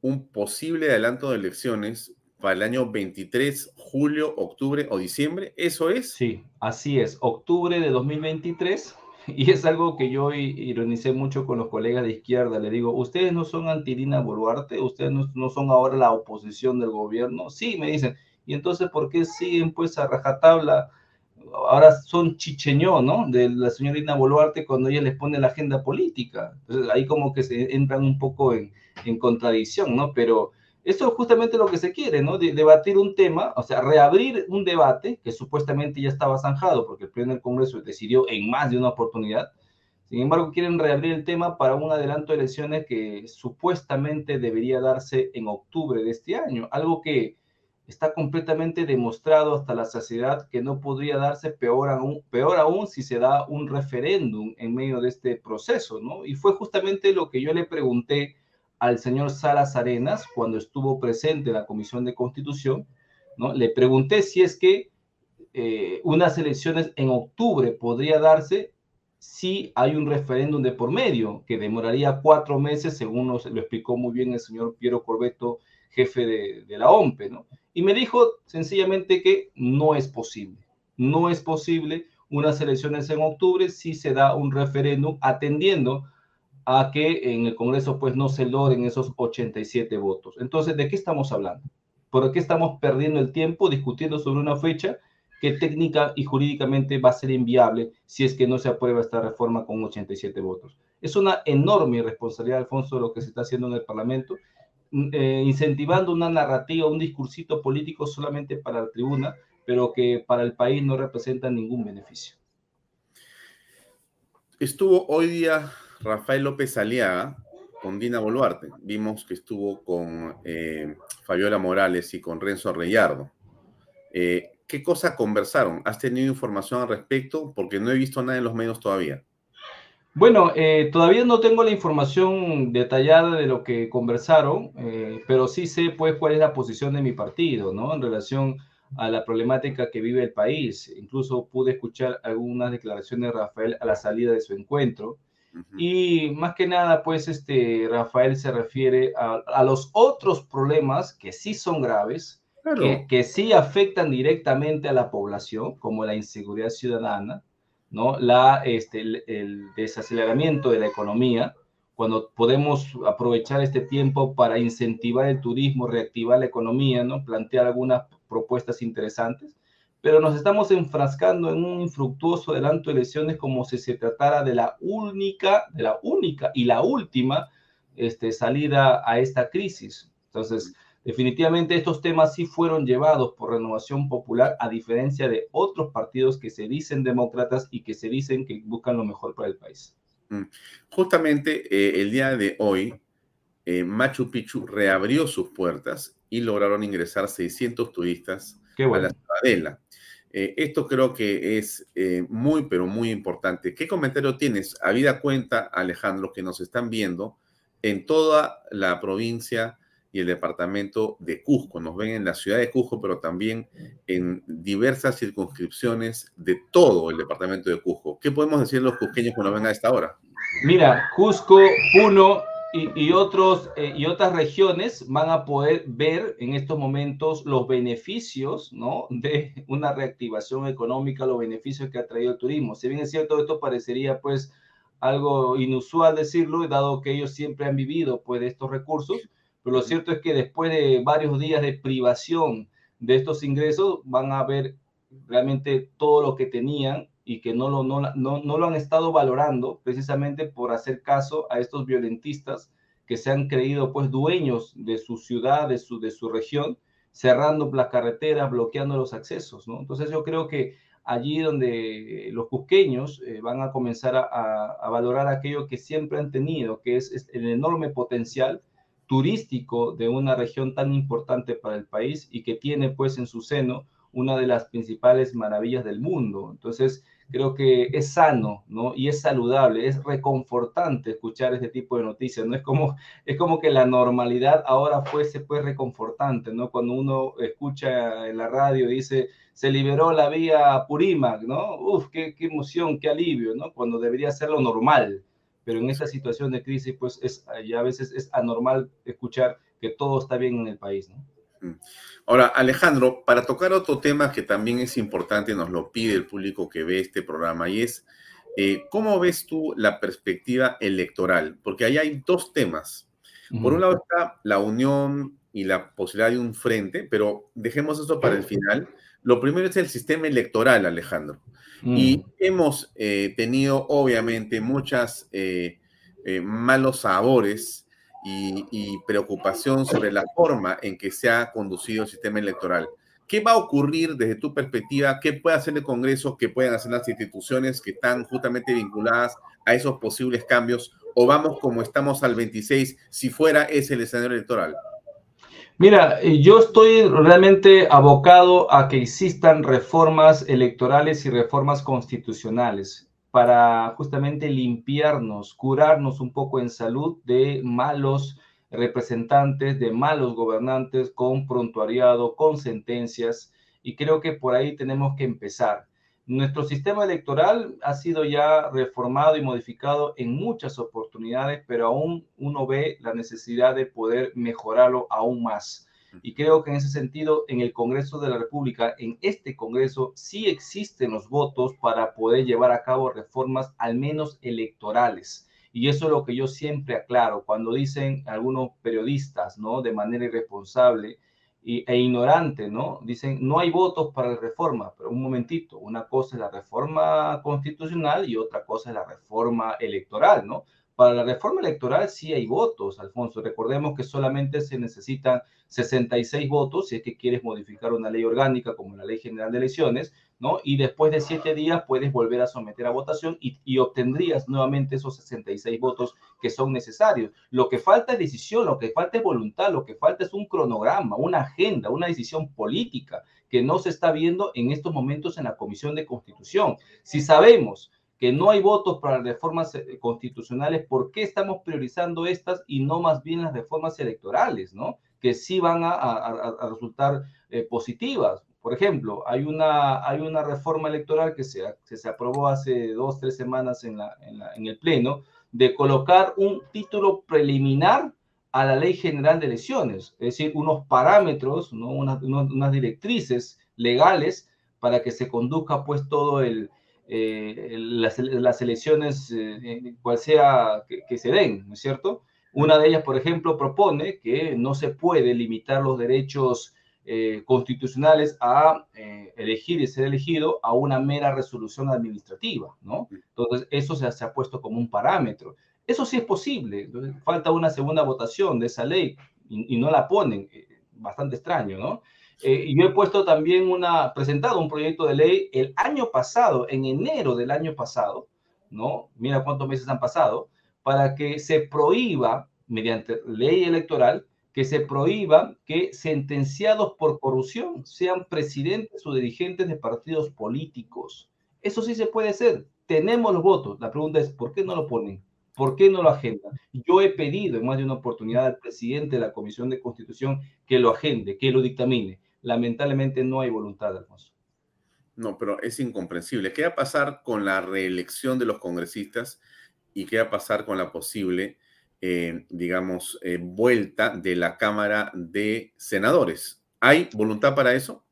un posible adelanto de elecciones para el año 23, julio, octubre o diciembre. ¿Eso es? Sí, así es. Octubre de 2023. Y es algo que yo ironicé mucho con los colegas de izquierda. Le digo, ustedes no son Antilina Boluarte, ustedes no, son ahora la oposición del gobierno. Sí, me dicen. Y entonces, ¿por qué siguen pues a rajatabla? Ahora son chicheñó, ¿no? De la señorita Boluarte cuando ella les pone la agenda política. Entonces, ahí como que se entran un poco en, en contradicción, ¿no? Pero eso es justamente lo que se quiere, ¿no? debatir un tema, o sea, reabrir un debate que supuestamente ya estaba zanjado porque el Pleno del Congreso decidió en más de una oportunidad. Sin embargo, quieren reabrir el tema para un adelanto de elecciones que supuestamente debería darse en octubre de este año, algo que está completamente demostrado hasta la saciedad que no podría darse peor aún, peor aún si se da un referéndum en medio de este proceso, ¿no? Y fue justamente lo que yo le pregunté al señor Salas Arenas cuando estuvo presente en la Comisión de Constitución, ¿no? Le pregunté si es que eh, unas elecciones en octubre podría darse si hay un referéndum de por medio, que demoraría cuatro meses, según nos lo explicó muy bien el señor Piero Corbeto, jefe de, la OMPE, ¿no? Y me dijo sencillamente que no es posible. No es posible unas elecciones en octubre si se da un referéndum atendiendo a que en el Congreso pues no se logren esos 87 votos. Entonces, ¿de qué estamos hablando? ¿Por qué estamos perdiendo el tiempo discutiendo sobre una fecha que técnica y jurídicamente va a ser inviable si es que no se aprueba esta reforma con 87 votos? Es una enorme irresponsabilidad, Alfonso, lo que se está haciendo en el Parlamento, mm, eh, incentivando una narrativa, un discursito político solamente para la tribuna, pero que para el país no representa ningún beneficio. Estuvo hoy día Rafael López Aliaga con Dina Boluarte. Vimos que estuvo con eh, Fabiola Morales y con Renzo Reyardo. Eh, ¿Qué cosa conversaron? ¿Has tenido información al respecto? Porque no he visto nada en los medios todavía. Bueno, eh, todavía no tengo la información detallada de lo que conversaron, pero sí sé pues cuál es la posición de mi partido, ¿no? En relación a la problemática que vive el país. Incluso pude escuchar algunas declaraciones de Rafael a la salida de su encuentro. Y más que nada, pues, este, Rafael se refiere a, los otros problemas que sí son graves, que, que, sí afectan directamente a la población, como la inseguridad ciudadana, ¿no? La, este, el, desaceleramiento de la economía, cuando podemos aprovechar este tiempo para incentivar el turismo, reactivar la economía, ¿no? Plantear algunas propuestas interesantes, pero nos estamos enfrascando en un infructuoso adelanto de elecciones como si se tratara de la única, de la única y la última este, salida a esta crisis. Entonces, definitivamente estos temas sí fueron llevados por Renovación Popular, a diferencia de otros partidos que se dicen demócratas y que se dicen que buscan lo mejor para el país. Mm. Justamente eh, el día de hoy, eh, Machu Picchu reabrió sus puertas y lograron ingresar 600 turistas a la ciudadela. Eh, esto creo que es muy, pero muy importante. ¿Qué comentario tienes? Habida cuenta, Alejandro, que nos están viendo en toda la provincia y el departamento de Cusco. Nos ven en la ciudad de Cusco, pero también en diversas circunscripciones de todo el departamento de Cusco. ¿Qué podemos decir los cusqueños cuando ven a esta hora? Mira, Cusco, Puno y, otros, eh, y otras regiones van a poder ver en estos momentos los beneficios ¿no? de una reactivación económica, los beneficios que ha traído el turismo. Si bien es cierto, esto parecería pues algo inusual decirlo, dado que ellos siempre han vivido pues de estos recursos, pero lo cierto es que después de varios días de privación de estos ingresos, van a ver realmente todo lo que tenían y que no lo, no, no, lo han estado valorando precisamente por hacer caso a estos violentistas que se han creído pues dueños de su ciudad, de su, de su región, cerrando las carreteras, bloqueando los accesos, ¿no? Entonces yo creo que allí donde los cusqueños eh, van a comenzar a, a, valorar aquello que siempre han tenido, que es el enorme potencial turístico de una región tan importante para el país y que tiene pues en su seno una de las principales maravillas del mundo. Entonces, creo que es sano, ¿no? Y es saludable, es reconfortante escuchar este tipo de noticias, ¿no? Es como, es como que la normalidad ahora fuese pues reconfortante, ¿no? Cuando uno escucha en la radio dice, se liberó la vía Purímac, ¿no? Uf, qué, qué emoción, qué alivio, ¿no? Cuando debería ser lo normal pero en esta situación de crisis, pues es, ya a veces es anormal escuchar que todo está bien en el país, ¿no? Ahora, Alejandro, para tocar otro tema que también es importante, nos lo pide el público que ve este programa, y es, eh, ¿cómo ves tú la perspectiva electoral? Porque ahí hay dos temas. Por un lado está la unión y la posibilidad de un frente, pero dejemos eso para el final. Lo primero es el sistema electoral, Alejandro. Y mm. hemos eh, tenido, obviamente, muchas eh, malos sabores y, y, preocupación sobre la forma en que se ha conducido el sistema electoral. ¿Qué va a ocurrir desde tu perspectiva? ¿Qué puede hacer el Congreso? ¿Qué pueden hacer las instituciones que están justamente vinculadas a esos posibles cambios? ¿O vamos como estamos al 26 si fuera ese el escenario electoral? Mira, eh, yo estoy realmente abocado a que existan reformas electorales y reformas constitucionales para justamente limpiarnos, curarnos un poco en salud de malos representantes, de malos gobernantes con prontuariado, con sentencias, y creo que por ahí tenemos que empezar. Nuestro sistema electoral ha sido ya reformado y modificado en muchas oportunidades, pero aún uno ve la necesidad de poder mejorarlo aún más. Y creo que en ese sentido, en el Congreso de la República, en este Congreso, sí existen los votos para poder llevar a cabo reformas, al menos electorales. Y eso es lo que yo siempre aclaro cuando dicen algunos periodistas, ¿no? De manera irresponsable, e ignorante, ¿no? Dicen, no hay votos para la reforma, pero un momentito, una cosa es la reforma constitucional y otra cosa es la reforma electoral, ¿no? Para la reforma electoral sí hay votos, Alfonso. Recordemos que solamente se necesitan 66 votos si es que quieres modificar una ley orgánica como la Ley General de Elecciones, ¿no? Y después de siete días puedes volver a someter a votación y, obtendrías nuevamente esos 66 votos que son necesarios. Lo que falta es decisión, lo que falta es voluntad, lo que falta es un cronograma, una agenda, una decisión política que no se está viendo en estos momentos en la Comisión de Constitución. Si sabemos que no hay votos para reformas eh, constitucionales, ¿por qué estamos priorizando estas y no más bien las reformas electorales, ¿no? Que sí van a, resultar eh, positivas. Por ejemplo, hay una, hay una reforma electoral que se, se aprobó hace dos, tres semanas en, la, en, el Pleno, de colocar un título preliminar a la Ley General de Elecciones, es decir, unos parámetros, ¿no? unas, unas directrices legales para que se conduzca pues todo el, eh, las, las, elecciones, eh, cual sea que, se den, ¿no es cierto? Una de ellas, por ejemplo, propone que no se puede limitar los derechos eh, constitucionales a elegir y ser elegido a una mera resolución administrativa, ¿no? Entonces, eso se, se ha puesto como un parámetro. Eso sí es posible. falta una segunda votación de esa ley y, y no la ponen. Bastante extraño, ¿no? Eh, yo he puesto también una, presentado un proyecto de ley el año pasado, en enero del año pasado, ¿no? Mira cuántos meses han pasado, para que se prohíba, mediante ley electoral, que se prohíba que sentenciados por corrupción sean presidentes o dirigentes de partidos políticos. Eso sí se puede hacer. Tenemos los votos. La pregunta es, ¿por qué no lo ponen? ¿Por qué no lo agendan? Yo he pedido en más de una oportunidad al presidente de la Comisión de Constitución que lo agende, que lo dictamine lamentablemente no hay voluntad, Alfonso. No, pero es incomprensible. ¿Qué va a pasar con la reelección de los congresistas y qué va a pasar con la posible, eh, digamos, eh, vuelta de la Cámara de Senadores? ¿Hay voluntad para eso?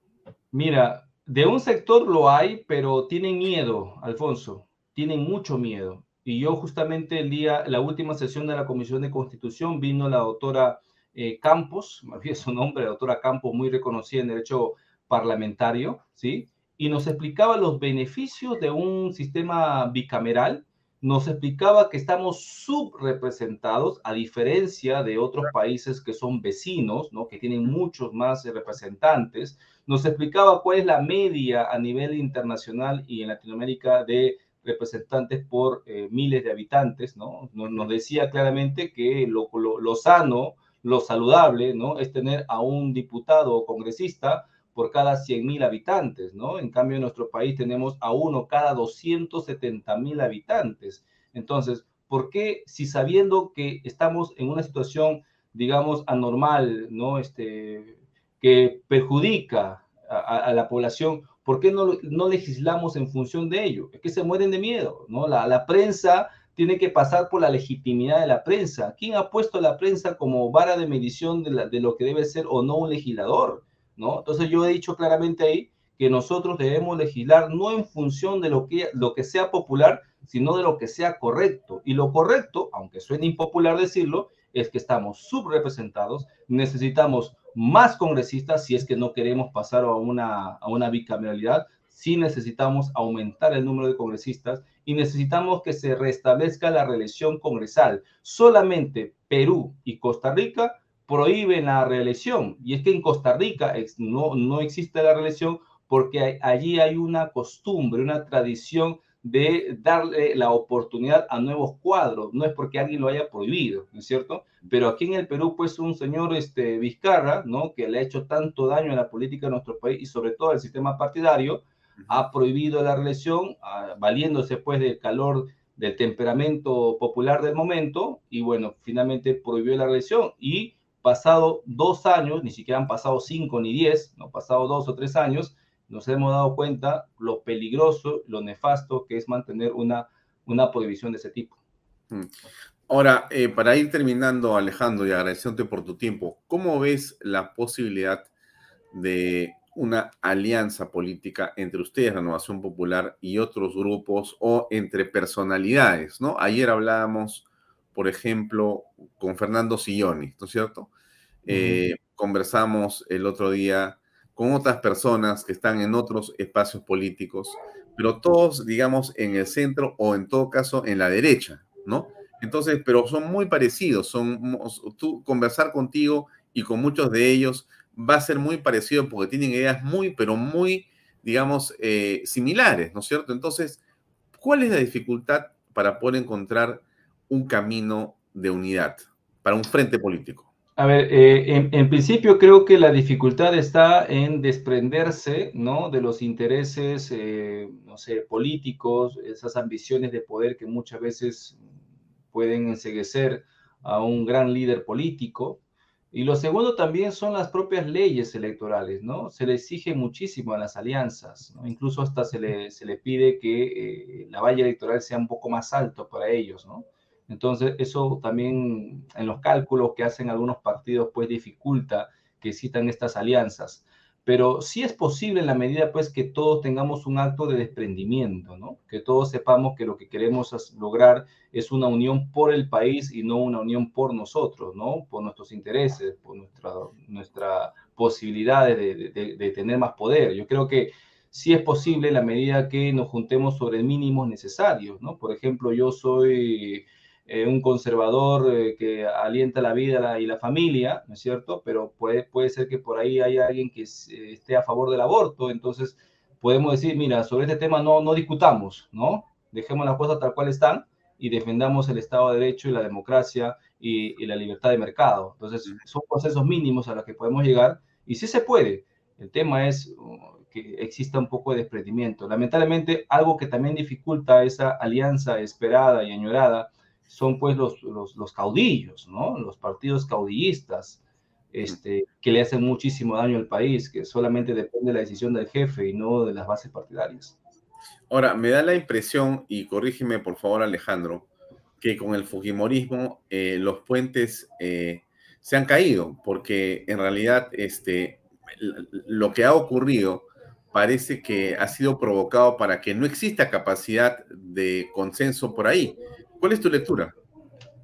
Mira, de un sector lo hay, pero tienen miedo, Alfonso, tienen mucho miedo. Y yo justamente el día, la última sesión de la Comisión de Constitución, vino la doctora eh, Campos, olvidé su nombre, la doctora Campos, muy reconocida en derecho parlamentario, ¿sí? Y nos explicaba los beneficios de un sistema bicameral, nos explicaba que estamos subrepresentados, a diferencia de otros países que son vecinos, ¿no? que tienen muchos más representantes. Nos explicaba cuál es la media a nivel internacional y en Latinoamérica de representantes por eh, miles de habitantes. ¿no? Nos, decía claramente que lo, lo, lo sano lo saludable, ¿no? Es tener a un diputado o congresista por cada 100 mil habitantes, ¿no? En cambio, en nuestro país tenemos a uno cada 270 mil habitantes. Entonces, ¿por qué si sabiendo que estamos en una situación, digamos, anormal, ¿no? Este, que perjudica a, la población, ¿por qué no, no legislamos en función de ello? Es que se mueren de miedo, ¿no? La, la prensa tiene que pasar por la legitimidad de la prensa. ¿Quién ha puesto la prensa como vara de medición de, lo que debe ser o no un legislador? ¿no? Entonces yo he dicho claramente ahí que nosotros debemos legislar no en función de lo que, lo que sea popular, sino de lo que sea correcto. Y lo correcto, aunque suene impopular decirlo, es que estamos subrepresentados, necesitamos más congresistas si es que no queremos pasar a una, a una bicameralidad, sí necesitamos aumentar el número de congresistas y necesitamos que se restablezca la reelección congresal. Solamente Perú y Costa Rica prohíben la reelección. Y es que en Costa Rica no, no existe la reelección porque allí hay una costumbre, una tradición de darle la oportunidad a nuevos cuadros. No es porque alguien lo haya prohibido, ¿no es cierto? Pero aquí en el Perú, pues un señor este, Vizcarra, ¿no? Que le ha hecho tanto daño a la política de nuestro país y sobre todo al sistema partidario, ha prohibido la reelección, ah, valiéndose pues del calor del temperamento popular del momento, y bueno, finalmente prohibió la reelección y pasado dos años, ni siquiera han pasado cinco ni diez, no pasado dos o tres años, nos hemos dado cuenta lo peligroso, lo nefasto que es mantener una, una prohibición de ese tipo. Mm. Ahora, eh, para ir terminando, Alejandro, y agradeciéndote por tu tiempo, ¿cómo ves la posibilidad de una alianza política entre ustedes, Renovación Popular, y otros grupos o entre personalidades, ¿no? Ayer hablábamos, por ejemplo, con Fernando Silloni, ¿no es cierto? Eh, conversamos el otro día con otras personas que están en otros espacios políticos, pero todos, digamos, en el centro o en todo caso en la derecha, ¿no? Entonces, pero son muy parecidos, son, tú conversar contigo y con muchos de ellos va a ser muy parecido porque tienen ideas muy, pero muy, digamos, eh, similares, ¿no es cierto? Entonces, ¿cuál es la dificultad para poder encontrar un camino de unidad para un frente político? A ver, eh, en, principio creo que la dificultad está en desprenderse, ¿no? De los intereses, eh, no sé, políticos, esas ambiciones de poder que muchas veces pueden enseguecer a un gran líder político, y lo segundo también son las propias leyes electorales, ¿no? Se le exige muchísimo a las alianzas. Incluso hasta se le, se le pide que eh, la valla electoral sea un poco más alto para ellos, ¿no? Entonces, eso también en los cálculos que hacen algunos partidos, pues dificulta que existan estas alianzas. Pero sí es posible en la medida pues que todos tengamos un acto de desprendimiento, ¿no? Que todos sepamos que lo que queremos lograr es una unión por el país y no una unión por nosotros, ¿no? Por nuestros intereses, por nuestra, nuestra posibilidad de, de tener más poder. Yo creo que sí es posible en la medida que nos juntemos sobre mínimos necesarios, ¿no? Por ejemplo, yo soy eh, un conservador eh, que alienta la vida y la familia, ¿no es cierto? Pero puede, puede ser que por ahí haya alguien que eh, esté a favor del aborto, entonces podemos decir, mira, sobre este tema no, no discutamos, ¿no? Dejemos las cosas tal cual están y defendamos el Estado de Derecho y la democracia y, y la libertad de mercado. Entonces, son procesos mínimos a los que podemos llegar y sí se puede. El tema es uh, que exista un poco de desprendimiento. Lamentablemente, algo que también dificulta esa alianza esperada y añorada son pues los, los, caudillos, ¿no? Los partidos caudillistas, este, que le hacen muchísimo daño al país, que solamente depende de la decisión del jefe y no de las bases partidarias. Ahora, me da la impresión, y corrígeme por favor Alejandro, que con el Fujimorismo eh, los puentes eh, se han caído, porque en realidad este, lo que ha ocurrido parece que ha sido provocado para que no exista capacidad de consenso por ahí. ¿Cuál es tu lectura?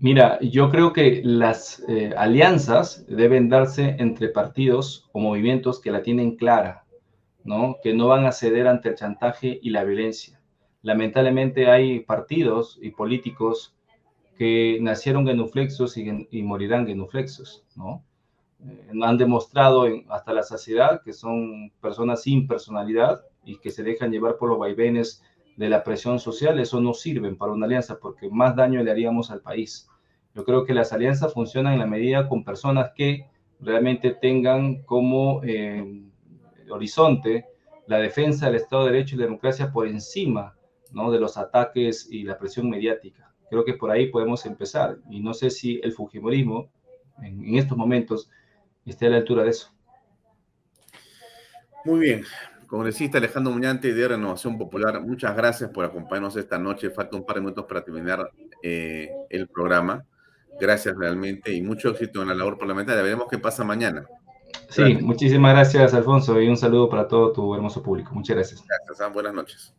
Mira, yo creo que las eh, alianzas deben darse entre partidos o movimientos que la tienen clara, ¿no? Que no van a ceder ante el chantaje y la violencia. Lamentablemente hay partidos y políticos que nacieron genuflexos y, morirán genuflexos, ¿no? Eh, han demostrado hasta la saciedad que son personas sin personalidad y que se dejan llevar por los vaivenes de la presión social, eso no sirve para una alianza porque más daño le haríamos al país. Yo creo que las alianzas funcionan en la medida con personas que realmente tengan como eh, horizonte la defensa del Estado de Derecho y la democracia por encima ¿no? de los ataques y la presión mediática. Creo que por ahí podemos empezar y no sé si el Fujimorismo en, en esté a la altura de eso. Muy bien, Congresista Alejandro Muñante de Renovación Popular, muchas gracias por acompañarnos esta noche. Falta un par de minutos para terminar eh, el programa. Gracias realmente y mucho éxito en la labor parlamentaria. Veremos qué pasa mañana. Sí, muchísimas gracias, Alfonso, y un saludo para todo tu hermoso público. Muchas gracias. Gracias, ah, buenas noches.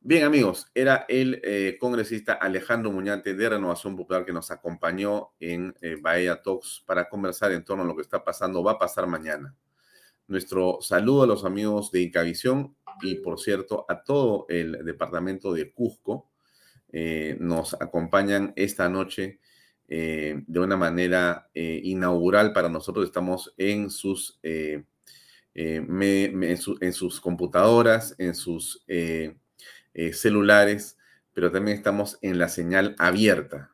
Bien, amigos, era el eh, congresista Alejandro Muñante de Renovación Popular que nos acompañó en eh, Bahía Talks para conversar en torno a lo que está pasando, va a pasar mañana. Nuestro saludo a los amigos de Incavisión y, por cierto, a todo el departamento de Cusco. Eh, nos acompañan esta noche eh, de una manera eh, inaugural para nosotros. Estamos en sus, en, sus computadoras, en sus celulares, pero también estamos en la señal abierta,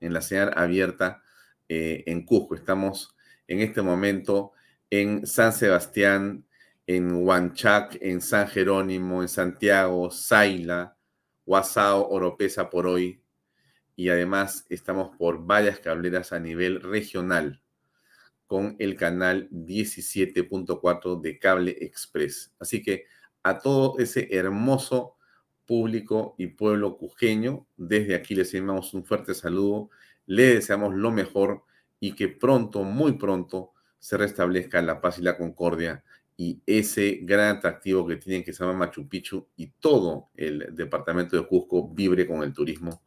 en la señal abierta en Cusco. Estamos en este momento en San Sebastián, en Huanchac, en San Jerónimo, en Santiago, Saila, Guasao, Oropesa por hoy. Y además estamos por varias cableras a nivel regional con el canal 17.4 de Cable Express. Así que a todo ese hermoso público y pueblo cujeño, desde aquí les enviamos un fuerte saludo, le deseamos lo mejor y que pronto, muy pronto, se restablezca la paz y la concordia y ese gran atractivo que tienen que se llama Machu Picchu y todo el departamento de Cusco vibre con el turismo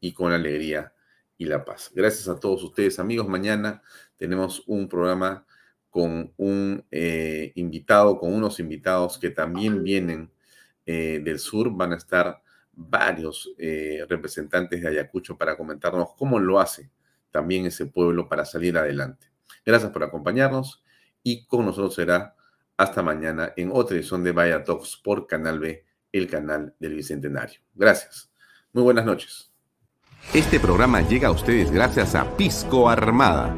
y con la alegría y la paz. Gracias a todos ustedes, amigos. Mañana tenemos un programa con un eh, invitado, con unos invitados que también vienen eh, del sur. Van a estar varios eh, representantes de Ayacucho para comentarnos cómo lo hace también ese pueblo para salir adelante. Gracias por acompañarnos y con nosotros será hasta mañana en otra edición de Vaya Talks por Canal B, el canal del Bicentenario. Gracias. Muy buenas noches. Este programa llega a ustedes gracias a Pisco Armada.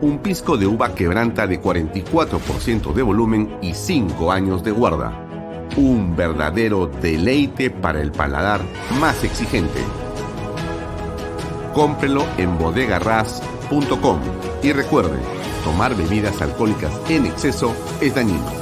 Un pisco de uva quebranta de 44% de volumen y 5 años de guarda. Un verdadero deleite para el paladar más exigente. Cómprelo en bodegarras.com y recuerde, tomar bebidas alcohólicas en exceso es dañino.